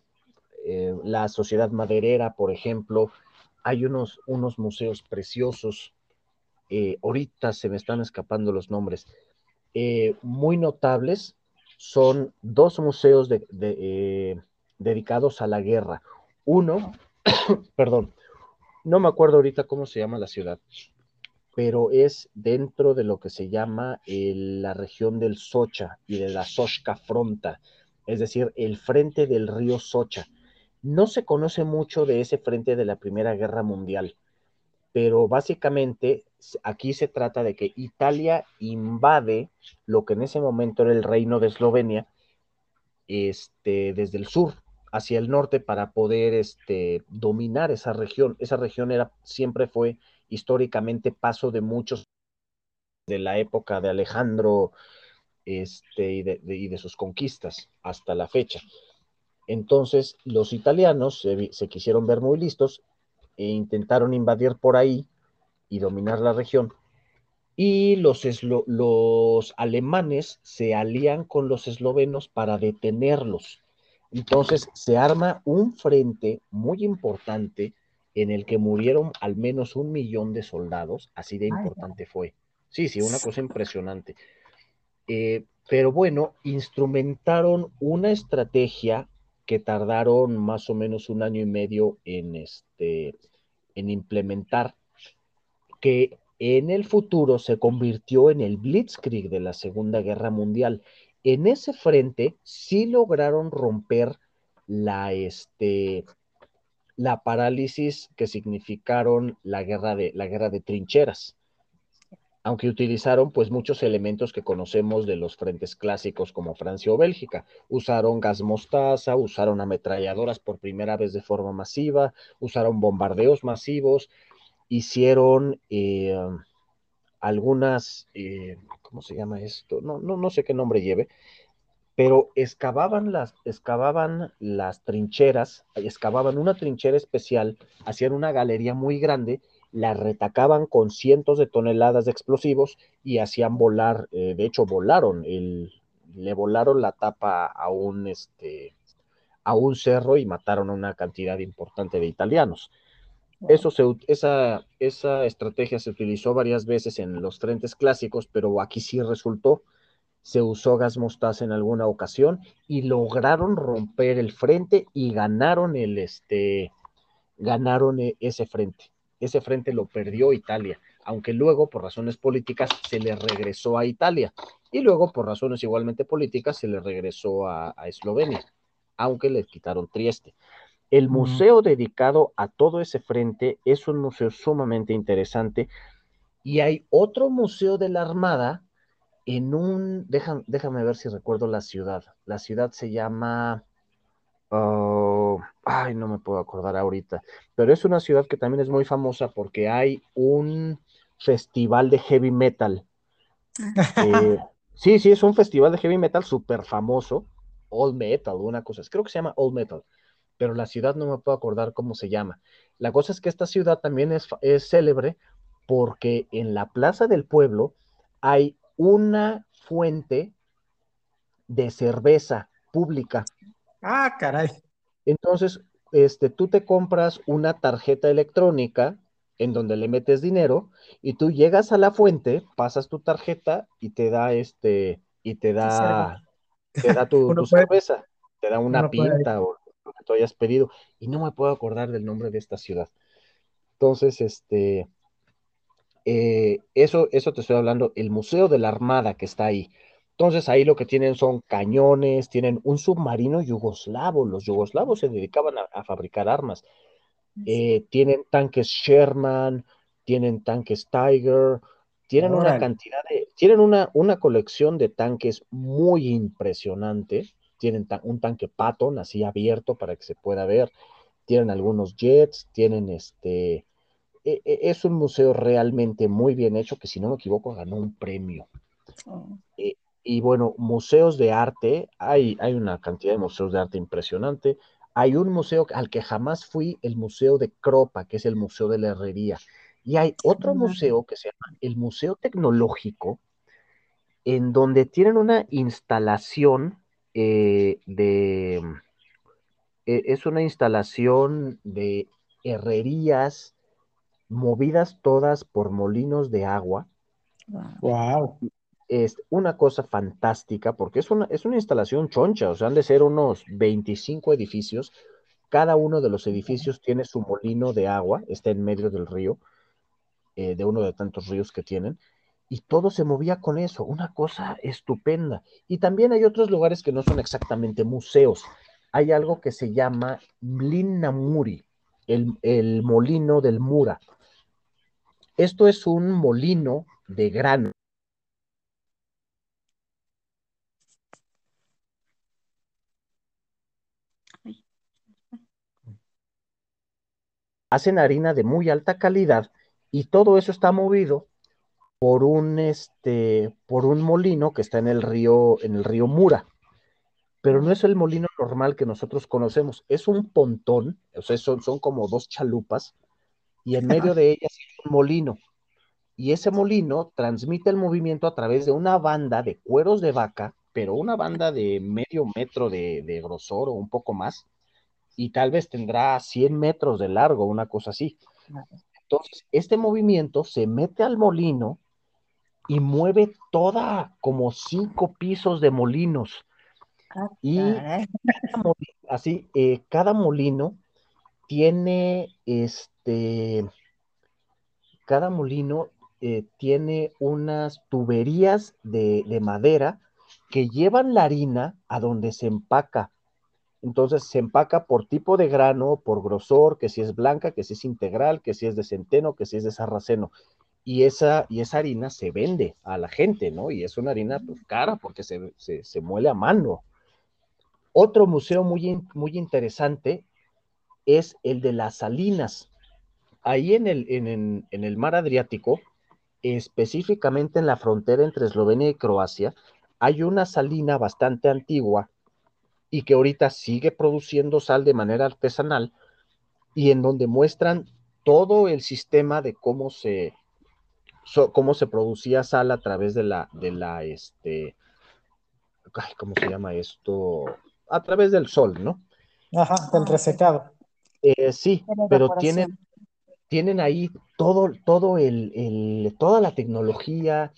eh, la sociedad maderera, por ejemplo. Hay unos, unos museos preciosos. ahorita se me están escapando los nombres eh, muy notables son dos museos eh, dedicados a la guerra. Uno, perdón, no me acuerdo ahorita cómo se llama la ciudad, pero es dentro de lo que se llama la región del Socha y de la Sochka Fronta, es decir, el frente del río Socha. No se conoce mucho de ese frente de la Primera Guerra Mundial, pero básicamente aquí se trata de que Italia invade lo que en ese momento era el reino de Eslovenia, este, desde el sur hacia el norte para poder este, dominar esa región. Esa región era, siempre fue históricamente paso de muchos de la época de Alejandro este, y, de, sus conquistas hasta la fecha. Entonces los italianos se quisieron ver muy listos e intentaron invadir por ahí y dominar la región. Y los, los alemanes se alían con los eslovenos para detenerlos. Entonces se arma un frente muy importante en el que murieron al menos un millón de soldados, así de importante fue. Sí, sí, una cosa impresionante. Eh, pero bueno, instrumentaron una estrategia que tardaron más o menos un año y medio en, este, en implementar, que en el futuro se convirtió en el Blitzkrieg de la Segunda Guerra Mundial. En ese frente sí lograron romper la, este, la parálisis que significaron la guerra de, la guerra de trincheras aunque utilizaron pues muchos elementos que conocemos de los frentes clásicos como Francia o Bélgica. Usaron gas mostaza, usaron ametralladoras por primera vez de forma masiva, usaron bombardeos masivos, hicieron eh, algunas, eh, ¿cómo se llama esto? No, no, no sé qué nombre lleve, pero excavaban las, excavaban las trincheras, excavaban una trinchera especial, hacían una galería muy grande la retacaban con cientos de toneladas de explosivos y hacían volar, eh, de hecho volaron, el, le volaron la tapa a un, este, a un cerro y mataron a una cantidad importante de italianos. Eso se, esa, esa estrategia se utilizó varias veces en los frentes clásicos, pero aquí sí resultó. Se usó gas mostaza en alguna ocasión y lograron romper el frente y ganaron el este ganaron e, ese frente. Ese frente lo perdió Italia, aunque luego por razones políticas se le regresó a Italia y luego por razones igualmente políticas se le regresó a, Eslovenia, aunque le quitaron Trieste. El museo dedicado a todo ese frente es un museo sumamente interesante y hay otro museo de la Armada en un, déjame, déjame ver si recuerdo la ciudad. La ciudad se llama, oh, ay, no me puedo acordar ahorita, pero es una ciudad que también es muy famosa porque hay un festival de heavy metal. Eh, sí, sí, es un festival de heavy metal súper famoso, All Metal, una cosa, creo que se llama All Metal, pero la ciudad no me puedo acordar cómo se llama. La cosa es que esta ciudad también es, es célebre porque en la plaza del pueblo hay una fuente de cerveza pública. Ah, caray. Entonces, este, tú te compras una tarjeta electrónica en donde le metes dinero y tú llegas a la fuente, pasas tu tarjeta y te da este, y te da, te da tu, cerveza, te da una pinta o lo que tú hayas pedido. Y no me puedo acordar del nombre de esta ciudad. Entonces, este, eh, eso, eso te estoy hablando, el Museo de la Armada que está ahí. Entonces ahí lo que tienen son cañones, tienen un submarino yugoslavo, los yugoslavos se dedicaban a, fabricar armas. Eh, tienen tanques Sherman, tienen tanques Tiger, tienen una cantidad de, tienen una, una colección de tanques muy impresionante. Tienen un tanque Patton así abierto para que se pueda ver. Tienen algunos jets, tienen este, es un museo realmente muy bien hecho que si no me equivoco ganó un premio. Oh. Eh, y bueno, museos de arte, hay, hay una cantidad de museos de arte impresionante. Hay un museo al que jamás fui, el Museo de Cropa, que es el Museo de la Herrería. Y hay otro museo que se llama el Museo Tecnológico, en donde tienen una instalación eh, de... Eh, es una instalación de herrerías movidas todas por molinos de agua. Wow. Es una cosa fantástica porque es una, es una instalación choncha, o sea, han de ser unos 25 edificios. Cada uno de los edificios tiene su molino de agua, está en medio del río, eh, de uno de tantos ríos que tienen, y todo se movía con eso, una cosa estupenda. Y también hay otros lugares que no son exactamente museos. Hay algo que se llama Mlin Namuri, el, el molino del Mura. Esto es un molino de grano. Hacen harina de muy alta calidad y todo eso está movido por un este por un molino que está en el río en el río Mura. Pero no es el molino normal que nosotros conocemos, es un pontón, o sea, son, son como dos chalupas y en medio de ellas un molino. Y ese molino transmite el movimiento a través de una banda de cueros de vaca, pero una banda de medio metro de, grosor o un poco más, y tal vez tendrá 100 metros de largo, una cosa así. Entonces, este movimiento se mete al molino y mueve toda como cinco pisos de molinos. Ah, y así, eh, cada molino tiene este, cada molino eh, tiene unas tuberías de, madera que llevan la harina a donde se empaca. Entonces se empaca por tipo de grano, por grosor, que si es blanca, que si es integral, que si es de centeno, que si es de sarraceno. Y esa, y esa harina se vende a la gente, ¿no? Y es una harina pues, cara porque se, se, muele a mano. Otro museo muy, muy interesante es el de las salinas. Ahí en el, en, el mar Adriático, específicamente en la frontera entre Eslovenia y Croacia, hay una salina bastante antigua y que ahorita sigue produciendo sal de manera artesanal y en donde muestran todo el sistema de cómo se, cómo se producía sal a través de la, de la, este, ¿cómo se llama esto? A través del sol, ¿no? Ajá, del resecado. Eh, sí, pero tienen, tienen ahí todo, todo el, toda la tecnología,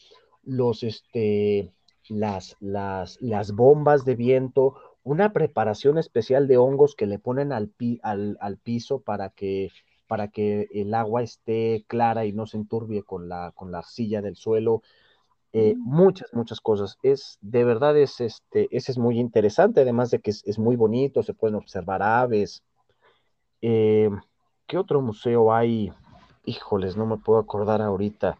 los, este, las, las, las bombas de viento, una preparación especial de hongos que le ponen al, al, piso para que, para que el agua esté clara y no se enturbie con la, con la arcilla del suelo. Eh, muchas, muchas cosas. Es, de verdad, es, este, ese es muy interesante, además de que es, muy bonito, se pueden observar aves. Eh, ¿Qué otro museo hay? Híjoles, no me puedo acordar ahorita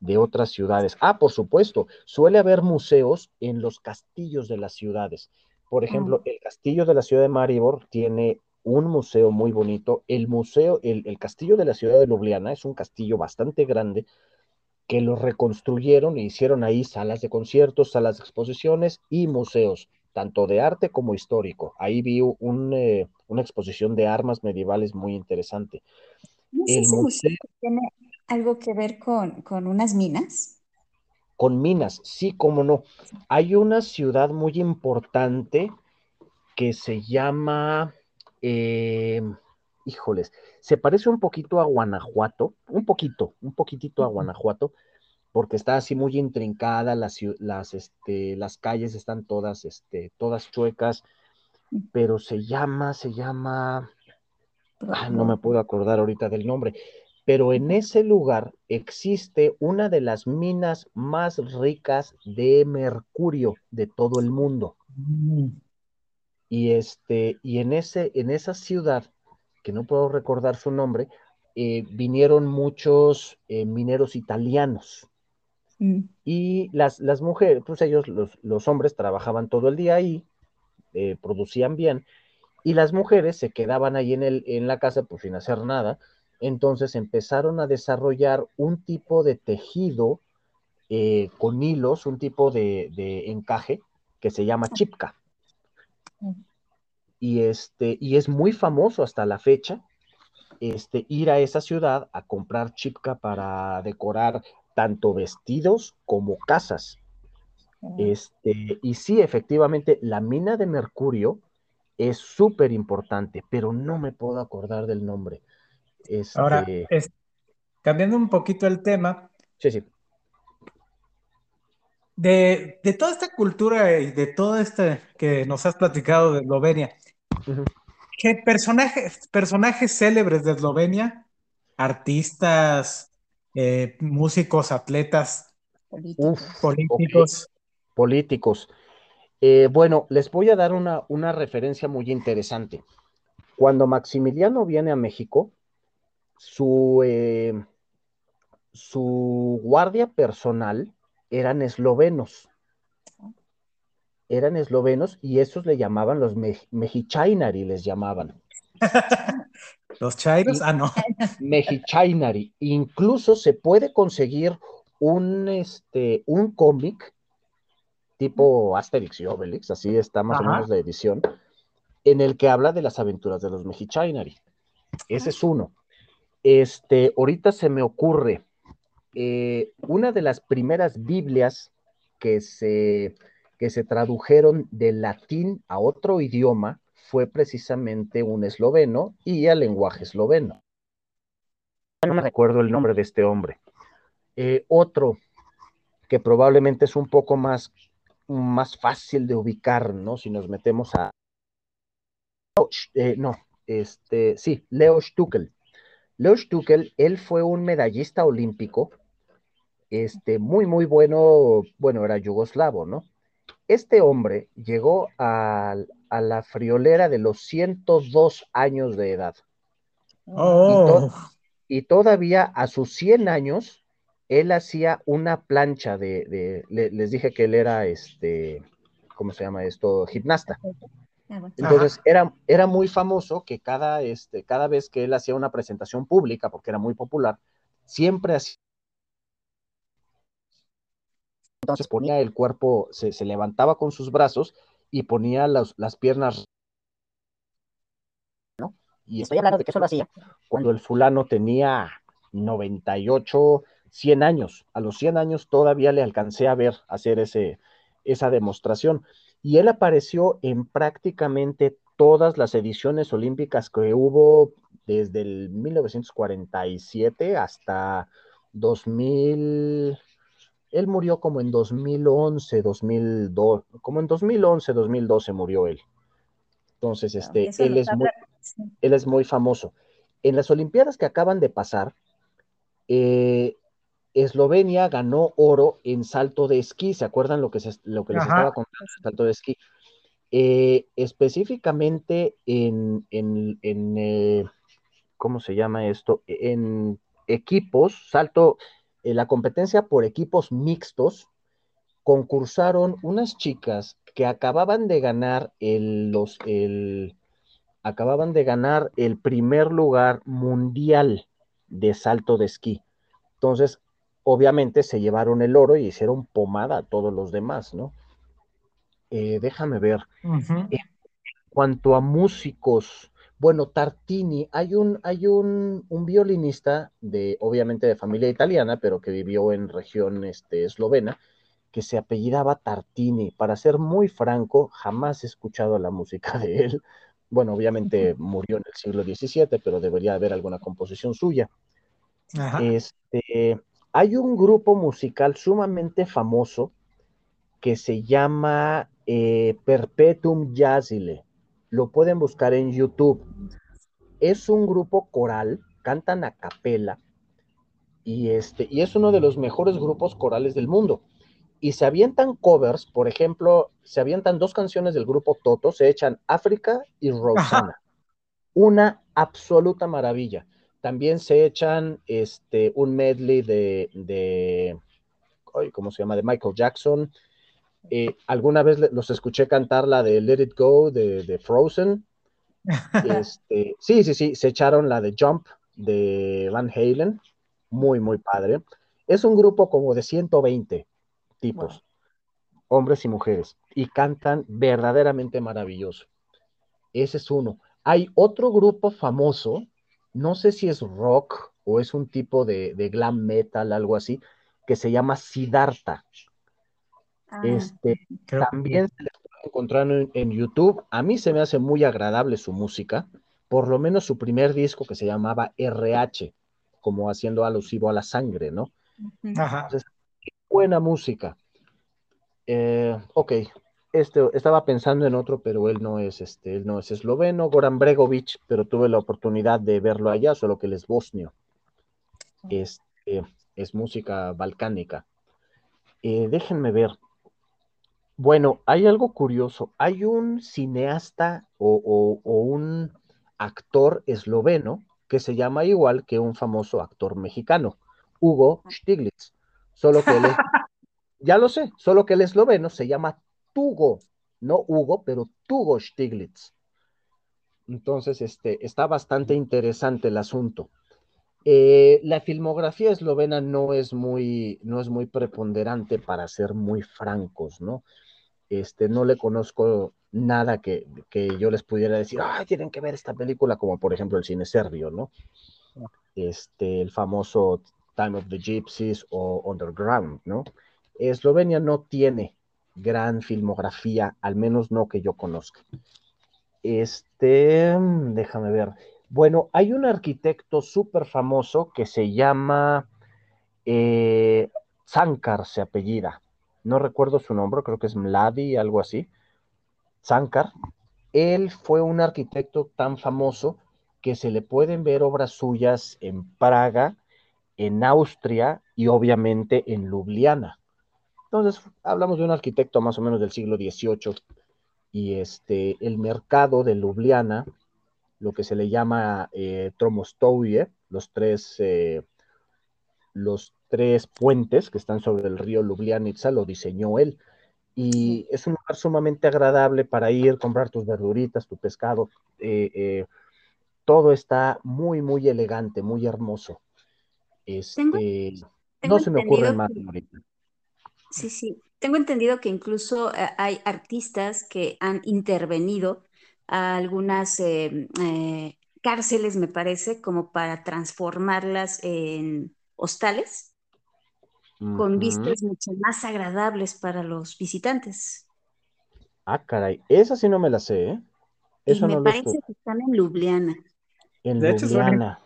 de otras ciudades. Ah, por supuesto, suele haber museos en los castillos de las ciudades. Por mm. ejemplo, el castillo de la ciudad de Maribor tiene un museo muy bonito. El museo, el, el castillo de la ciudad de Ljubljana es un castillo bastante grande que lo reconstruyeron e hicieron ahí salas de conciertos, salas de exposiciones y museos, tanto de arte como histórico. Ahí vi eh, una exposición de armas medievales muy interesante. El museo tiene algo que ver con, con unas minas. Con minas, sí, cómo no. Hay una ciudad muy importante que se llama, eh, híjoles, se parece un poquito a Guanajuato, un poquito, un poquitito a Guanajuato, porque está así muy intrincada, las, las, este, las calles están todas, este, todas chuecas, pero se llama, se llama, no me puedo acordar ahorita del nombre, pero en ese lugar existe una de las minas más ricas de mercurio de todo el mundo. Mm. Y, este, y en, ese, en esa ciudad que no puedo recordar su nombre, eh, vinieron muchos eh, mineros italianos. Mm. Y las, las, mujeres, pues ellos, los, hombres, trabajaban todo el día ahí, eh, producían bien, y las mujeres se quedaban ahí en, el, en la casa, pues sin hacer nada. Entonces empezaron a desarrollar un tipo de tejido con hilos, un tipo de, de encaje que se llama chipka. Mm y, este, y es muy famoso hasta la fecha este, ir a esa ciudad a comprar chipka para decorar tanto vestidos como casas. Este, y sí, efectivamente, la mina de mercurio es súper importante, pero no me puedo acordar del nombre. Ahora, este cambiando un poquito el tema. Sí, sí. De, toda esta cultura y de todo este que nos has platicado de Eslovenia, ¿Qué personajes, personajes célebres de Eslovenia? Artistas, eh, músicos, atletas, políticos. Políticos. Eh, bueno, les voy a dar una, una referencia muy interesante. Cuando Maximiliano viene a México, su, eh, su guardia personal eran eslovenos eran eslovenos y esos le llamaban los Mejichainari, les llamaban. ¿Los chairos? Ah, no. Mejichainari. Incluso se puede conseguir un, este, un cómic tipo Asterix y Obelix, así está más o menos la edición, en el que habla de las aventuras de los Mejichainari. Ese es uno. Este, ahorita se me ocurre eh, una de las primeras Biblias que se que se tradujeron del latín a otro idioma fue precisamente un esloveno y al lenguaje esloveno. No me recuerdo el nombre de este hombre. Eh, otro que probablemente es un poco más, más fácil de ubicar, ¿no? Si nos metemos a... Eh, no, este, sí, Leo Stukel. Leo Stukel, él fue un medallista olímpico, este, muy, muy bueno, bueno, era yugoslavo, ¿no? Este hombre llegó a, la friolera de los 102 años de edad. Oh. Y, todavía a sus 100 años, él hacía una plancha de, les dije que él era, este, ¿cómo se llama esto? Gimnasta. Entonces era, era muy famoso que cada, este, cada vez que él hacía una presentación pública, porque era muy popular, siempre hacía entonces ponía el cuerpo, se, levantaba con sus brazos y ponía las piernas. ¿no? Y estoy hablando de que eso lo hacía cuando el fulano tenía 98, 100 años. A los 100 años todavía le alcancé a ver hacer ese, esa demostración. Y él apareció en prácticamente todas las ediciones olímpicas que hubo desde el 1947 hasta 2000. Él murió como en 2011, 2002, como en 2011, 2012 murió él. Entonces, este, él es, muy, él es muy famoso. En las Olimpiadas que acaban de pasar, eh, Eslovenia ganó oro en salto de esquí. ¿Se acuerdan lo que, lo que les estaba contando? Salto de esquí. Eh, específicamente en, en, eh, ¿cómo se llama esto? En equipos, salto, en la competencia por equipos mixtos, concursaron unas chicas que acababan de ganar el, los, el, acababan de ganar el primer lugar mundial de salto de esquí. Entonces, obviamente se llevaron el oro y hicieron pomada a todos los demás, ¿no? Eh, déjame ver. En cuanto a músicos, bueno, Tartini, hay un, hay un, un, violinista de, obviamente de familia italiana, pero que vivió en región este, eslovena, que se apellidaba Tartini. Para ser muy franco, jamás he escuchado la música de él. Bueno, obviamente murió en el siglo XVII, pero debería haber alguna composición suya. Este, hay un grupo musical sumamente famoso que se llama eh, Perpetuum Jazzile. Lo pueden buscar en YouTube. Es un grupo coral, cantan a capela y, este, y es uno de los mejores grupos corales del mundo y se avientan covers, por ejemplo, se avientan dos canciones del grupo Toto, se echan África y Rosana. Una absoluta maravilla. También se echan este, un medley de, de ¿cómo se llama? De Michael Jackson. Eh, alguna vez los escuché cantar la de Let It Go de, Frozen. Este, sí, sí, sí, se echaron la de Jump de Van Halen. Muy, muy padre. Es un grupo como de 120 tipos, hombres y mujeres, y cantan verdaderamente maravilloso. Ese es uno. Hay otro grupo famoso, no sé si es rock o es un tipo de, glam metal, algo así, que se llama Siddhartha. Ah, este, también se les puede encontrar en, YouTube. A mí se me hace muy agradable su música, por lo menos su primer disco que se llamaba RH, como haciendo alusivo a la sangre, ¿no? Ajá buena música. Eh, ok, este, estaba pensando en otro, pero él no es, este, él no es esloveno, Goran Bregovic, pero tuve la oportunidad de verlo allá, solo que él es bosnio. Este, es música balcánica. Eh, déjenme ver. Bueno, hay algo curioso. Hay un cineasta o, o un actor esloveno que se llama igual que un famoso actor mexicano, Hugo Stiglitz. Solo que él ya lo sé, solo que el esloveno se llama Tugo, no Hugo, pero Tugo Stiglitz. Entonces, este, está bastante interesante el asunto. Eh, la filmografía eslovena no es muy, no es muy preponderante para ser muy francos, ¿no? Este, no le conozco nada que, que yo les pudiera decir, ay, tienen que ver esta película, como por ejemplo el cine serbio, ¿no? Este, el famoso Time of the Gypsies o Underground, ¿no? Eslovenia no tiene gran filmografía, al menos no que yo conozca. Este, déjame ver. Bueno, hay un arquitecto súper famoso que se llama eh, Zankar, se apellida. No recuerdo su nombre, creo que es Mladi, algo así. Zankar. Él fue un arquitecto tan famoso que se le pueden ver obras suyas en Praga, en Austria y obviamente en Ljubljana. Entonces, hablamos de un arquitecto más o menos del siglo XVIII y este, el mercado de Ljubljana, lo que se le llama eh, los tres, eh, los tres puentes que están sobre el río Ljubljanica, lo diseñó él. Y es un lugar sumamente agradable para ir, comprar tus verduritas, tu pescado. Eh, eh, todo está muy, muy elegante, muy hermoso. Este, no se me ocurre más Sí, sí. Tengo entendido que incluso eh, hay artistas que han intervenido a algunas eh, cárceles, me parece, como para transformarlas en hostales con vistas mucho más agradables para los visitantes. Ah, caray, esa sí no me la sé, ¿eh? Eso y me parece que están en Ljubljana. En Ljubljana.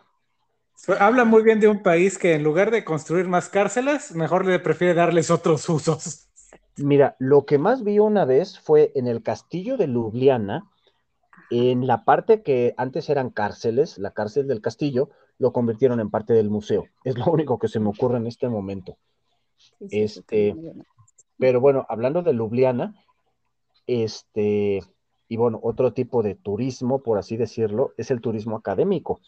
Habla muy bien de un país que en lugar de construir más cárceles, mejor le prefiere darles otros usos. Mira, lo que más vi una vez fue en el castillo de Ljubljana, en la parte que antes eran cárceles, la cárcel del castillo, lo convirtieron en parte del museo. Es lo único que se me ocurre en este momento. Este, pero bueno, hablando de Ljubljana, este, y bueno, otro tipo de turismo, por así decirlo, es el turismo académico.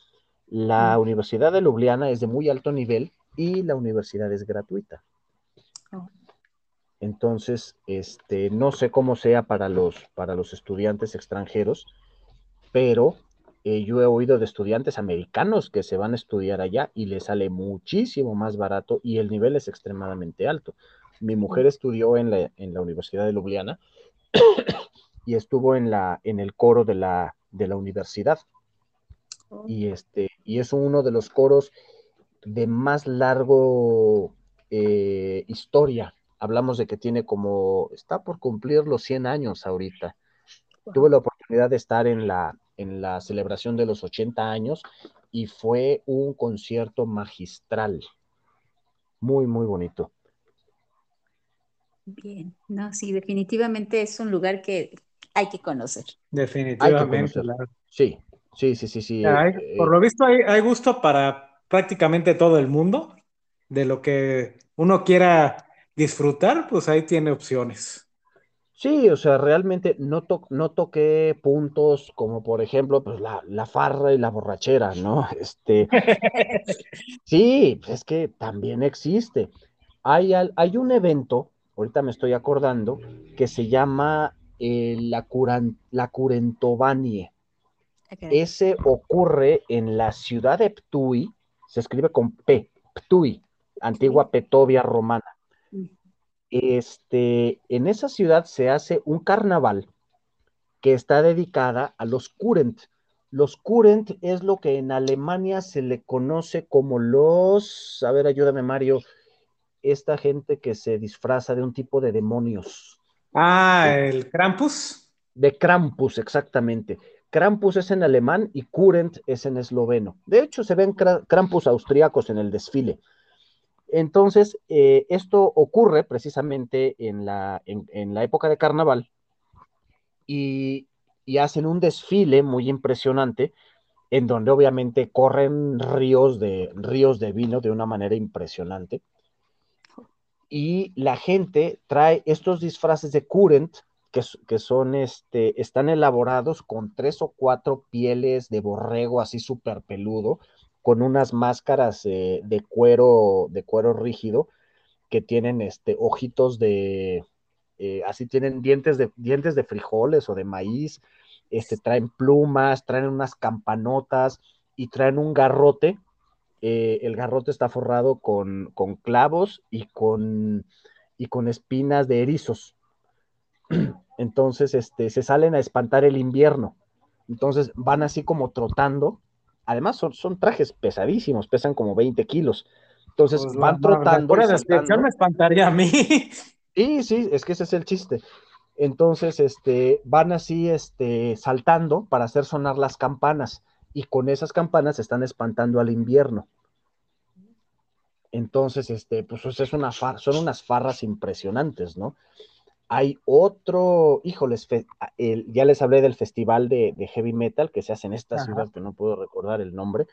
La mm. Universidad de Ljubljana es de muy alto nivel y la universidad es gratuita. Oh. Entonces, este, no sé cómo sea para los, para los estudiantes extranjeros, pero eh, yo he oído de estudiantes americanos que se van a estudiar allá y les sale muchísimo más barato y el nivel es extremadamente alto. Mi mujer estudió en la, en la Universidad de Ljubljana y estuvo en, la, en el coro de la, de la universidad. Oh. Y, este, y es uno de los coros de más largo eh, historia. Hablamos de que tiene como, está por cumplir los 100 años ahorita. Tuve la oportunidad de estar en la, en la celebración de los 80 años y fue un concierto magistral. Muy, muy bonito. Bien, no, sí, definitivamente es un lugar que hay que conocer. Definitivamente. Sí, sí, sí, sí, sí. Eh, por lo visto hay, gusto para prácticamente todo el mundo. De lo que uno quiera disfrutar, pues ahí tiene opciones. Sí, o sea, realmente no, no toqué puntos como por ejemplo, pues la, la farra y la borrachera, ¿no? Este, sí, es que también existe. Hay, hay un evento, ahorita me estoy acordando, que se llama eh, la, la Curentovanie. Ese ocurre en la ciudad de Ptui, se escribe con P, Ptui, antigua Petovia romana. Este, en esa ciudad se hace un carnaval que está dedicada a los Kurent. Los Kurent es lo que en Alemania se le conoce como los, a ver, ayúdame Mario, esta gente que se disfraza de un tipo de demonios. Ah, el Krampus. De Krampus, exactamente. Krampus es en alemán y Kurent es en esloveno. De hecho, se ven Krampus austriacos en el desfile. Entonces, eh, esto ocurre precisamente en la, en, la, época de carnaval y, hacen un desfile muy impresionante en donde obviamente corren ríos de, ríos de vino de una manera impresionante y la gente trae estos disfraces de current que, son, este, están elaborados con tres o cuatro pieles de borrego así súper peludo, con unas máscaras eh, de cuero, de cuero rígido, que tienen este, ojitos de, eh, así tienen dientes de, dientes de frijoles o de maíz, este, traen plumas, traen unas campanotas y traen un garrote eh, el garrote está forrado con, clavos y con, y con espinas de erizos. Entonces, este, se salen a espantar el invierno. Entonces van así como trotando. Además, son, son trajes pesadísimos, pesan como 20 kilos. Entonces pues van trotando. Por descripción me espantaría a mí. Sí, sí, es que ese es el chiste. Entonces, este, van así, este, saltando para hacer sonar las campanas y con esas campanas están espantando al invierno. Entonces, este, pues es una son unas farras impresionantes, ¿no? Hay otro, híjoles, ya les hablé del festival de, heavy metal que se hace en esta ciudad, que no puedo recordar el nombre.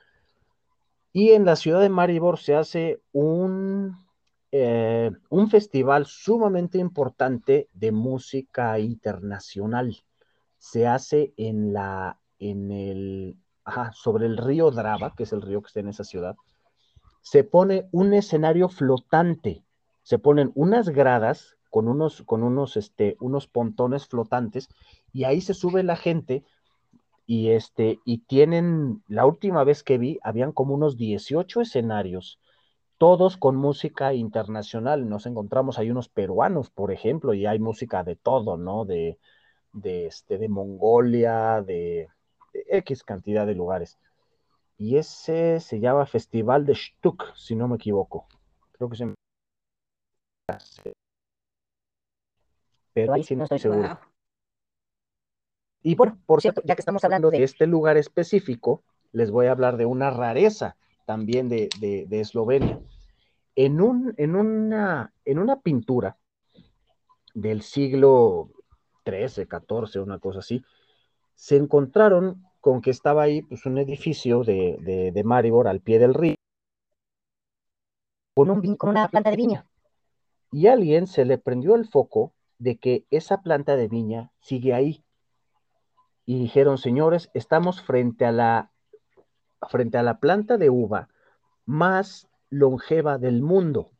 Y en la ciudad de Maribor se hace un, eh, un festival sumamente importante de música internacional. Se hace en la, en el, ajá, sobre el río Drava, que es el río que está en esa ciudad, se pone un escenario flotante, se ponen unas gradas con unos, con unos, este, unos pontones flotantes y ahí se sube la gente y este, y tienen, la última vez que vi, habían como unos 18 escenarios, todos con música internacional. Nos encontramos, hay unos peruanos, por ejemplo, y hay música de todo, ¿no? De, de, este, de Mongolia, de, X cantidad de lugares. Y ese se llama Festival de Stuck, si no me equivoco. Creo que se Pero ahí sí no estoy seguro. Y por, por cierto, ya que estamos hablando de este lugar específico, les voy a hablar de una rareza también de, Eslovenia. En, un, en, una, en una pintura del siglo XIII, XIV, una cosa así, se encontraron con que estaba ahí pues, un edificio de, de, Maribor al pie del río con, un, con una planta de viña. Y a alguien se le prendió el foco de que esa planta de viña sigue ahí. Y dijeron, señores, estamos frente a la, frente a la planta de uva más longeva del mundo.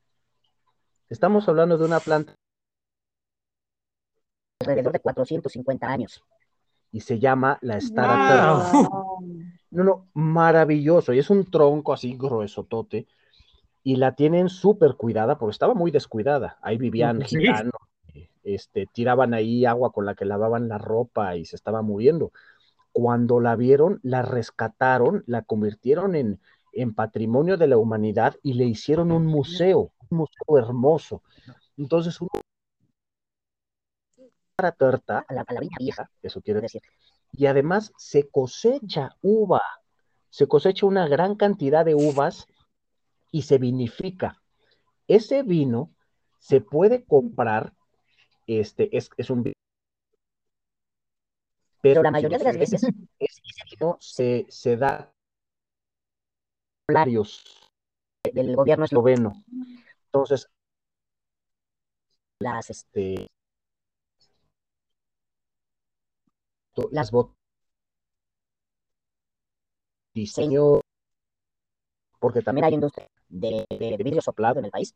Estamos hablando de una planta alrededor de 450 años y se llama la Stara No, no, maravilloso. Y es un tronco así grueso, tote. Y la tienen súper cuidada porque estaba muy descuidada. Ahí vivían gitanos, este, tiraban ahí agua con la que lavaban la ropa y se estaba muriendo. Cuando la vieron, la rescataron, la convirtieron en, en patrimonio de la humanidad y le hicieron un museo, un museo hermoso. Entonces, uno para torta, a la, a vieja, eso quiere decir. Y además se cosecha uva, se cosecha una gran cantidad de uvas y se vinifica. Ese vino se puede comprar, este, es, es un pero la mayoría de las veces ese se, se da del gobierno esloveno. Entonces, las, este, las botas, diseño, porque también hay industria de, vidrio soplado en el país,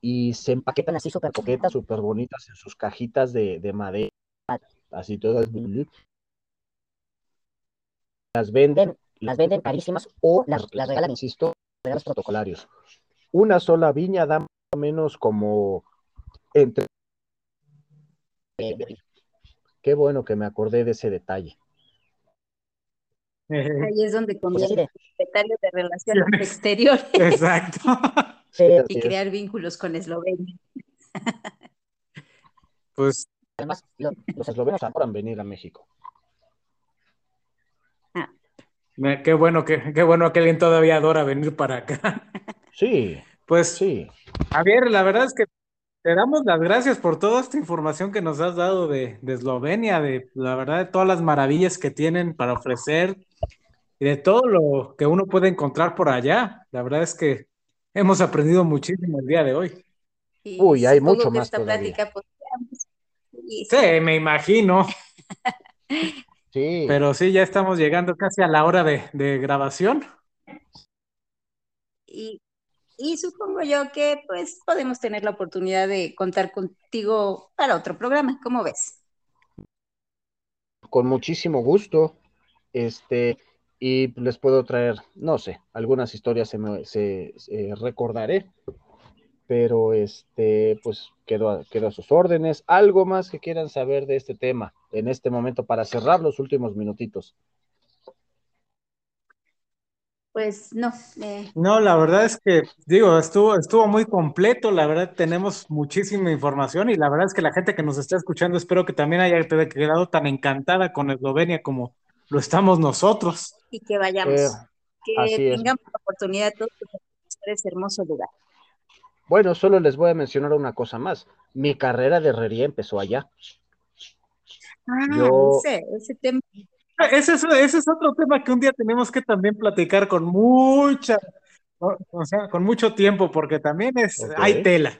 y se empaquetan así súper coquetas, súper bonitas en sus cajitas de, madera, así todas. Las venden, las venden carísimas o las, las regalan, insisto, regalos protocolarios. Una sola viña da más o menos como entre Qué bueno que me acordé de ese detalle. Ahí es donde comienza el secretario de Relaciones Exteriores. Exacto. Y crear vínculos con Eslovenia. Pues. Además, los eslovenos adoran venir a México. Ah. Qué bueno que, qué bueno que alguien todavía adora venir para acá. Sí. Pues sí. Javier, la verdad es que te damos las gracias por toda esta información que nos has dado de, Eslovenia, de la verdad de todas las maravillas que tienen para ofrecer y de todo lo que uno puede encontrar por allá. La verdad es que hemos aprendido muchísimo el día de hoy. Uy, hay mucho más todavía. Pues, sí, me imagino. sí. Pero sí, ya estamos llegando casi a la hora de, de grabación. Y y supongo yo que pues podemos tener la oportunidad de contar contigo para otro programa. ¿Cómo ves? Con muchísimo gusto. Este, y les puedo traer, no sé, algunas historias se, me, se, recordaré, pero este, pues quedo a, quedo a sus órdenes. ¿Algo más que quieran saber de este tema en este momento para cerrar los últimos minutitos? pues no. No, la verdad es que, digo, estuvo, estuvo muy completo, la verdad tenemos muchísima información y la verdad es que la gente que nos está escuchando espero que también haya quedado tan encantada con Eslovenia como lo estamos nosotros. Y que vayamos, eh, que tengamos la oportunidad de conocer ese hermoso lugar. Bueno, solo les voy a mencionar una cosa más. Mi carrera de herrería empezó allá. Ah, ese, ese tema ese es, otro tema que un día tenemos que también platicar con mucha, o sea, con mucho tiempo, porque también es, hay tela.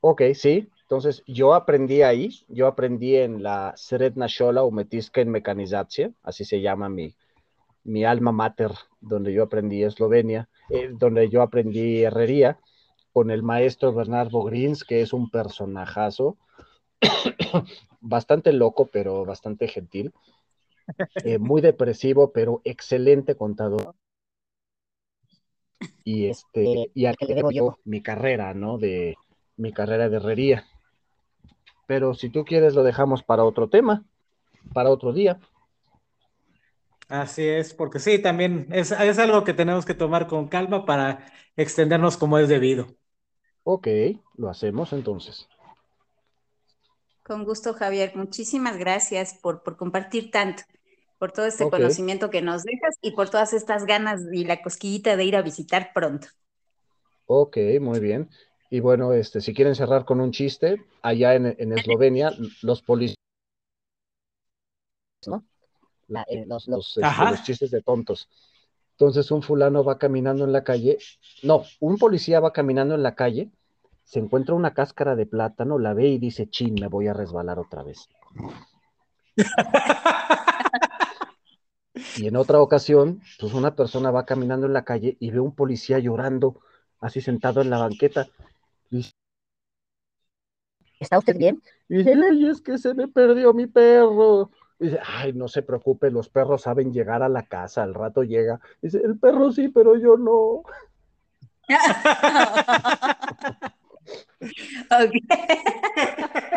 Ok, sí. Entonces, yo aprendí ahí, yo aprendí en la Sredna Shola Umetiska en Mecanización, así se llama mi, mi alma mater, donde yo aprendí Eslovenia, eh, donde yo aprendí herrería, con el maestro Bernardo Grins, que es un personajazo, bastante loco, pero bastante gentil. Eh, muy depresivo, pero excelente contador. Y este, y al que le debo yo mi carrera, ¿no? De mi carrera de herrería. Pero si tú quieres, lo dejamos para otro tema, para otro día. Así es, porque sí, también es, es algo que tenemos que tomar con calma para extendernos como es debido. Ok, lo hacemos entonces. Con gusto, Javier. Muchísimas gracias por, por compartir tanto. por todo este conocimiento que nos dejas y por todas estas ganas y la cosquillita de ir a visitar pronto. Ok, muy bien. Y bueno, este, si quieren cerrar con un chiste, allá en, Eslovenia, los policías, ¿no? Eh, los, este, los, chistes de tontos. Entonces un fulano va caminando en la calle, no, un policía va caminando en la calle, se encuentra una cáscara de plátano, la ve y dice, chin, me voy a resbalar otra vez. y en otra ocasión, pues una persona va caminando en la calle y ve un policía llorando, así sentado en la banqueta. ¿Está usted bien? Y dice, ay, es que se me perdió mi perro. dice, ay, no se preocupe, los perros saben llegar a la casa, al rato llega. dice, el perro sí, pero yo no.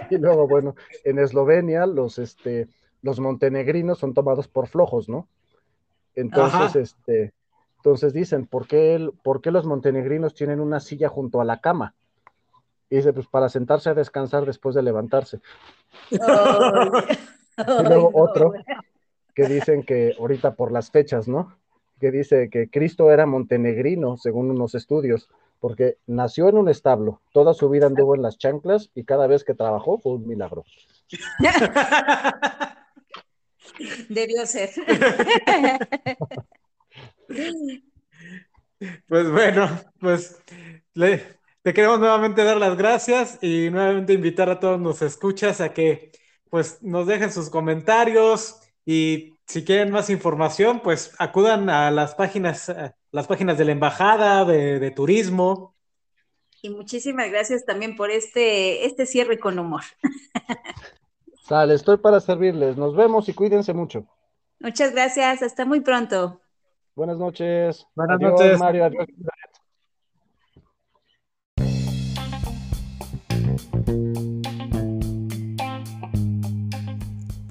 Y luego, bueno, en Eslovenia los, este, los montenegrinos son tomados por flojos, ¿no? Entonces, este, entonces dicen, ¿por qué, ¿por qué los montenegrinos tienen una silla junto a la cama? Y dice, pues para sentarse a descansar después de levantarse. y luego otro que dicen que ahorita por las fechas, ¿no? Que dice que Cristo era montenegrino, según unos estudios, porque nació en un establo, toda su vida anduvo en las chanclas y cada vez que trabajó fue un milagro. Debió ser. Pues bueno, pues le, te queremos nuevamente dar las gracias y nuevamente invitar a todos los escuchas a que pues nos dejen sus comentarios y si quieren más información, pues acudan a las páginas, las páginas de la embajada de, turismo. Y muchísimas gracias también por este, este cierre con humor. Sale, estoy para servirles. Nos vemos y cuídense mucho. Muchas gracias, hasta muy pronto. Buenas noches. Buenas noches. Mario.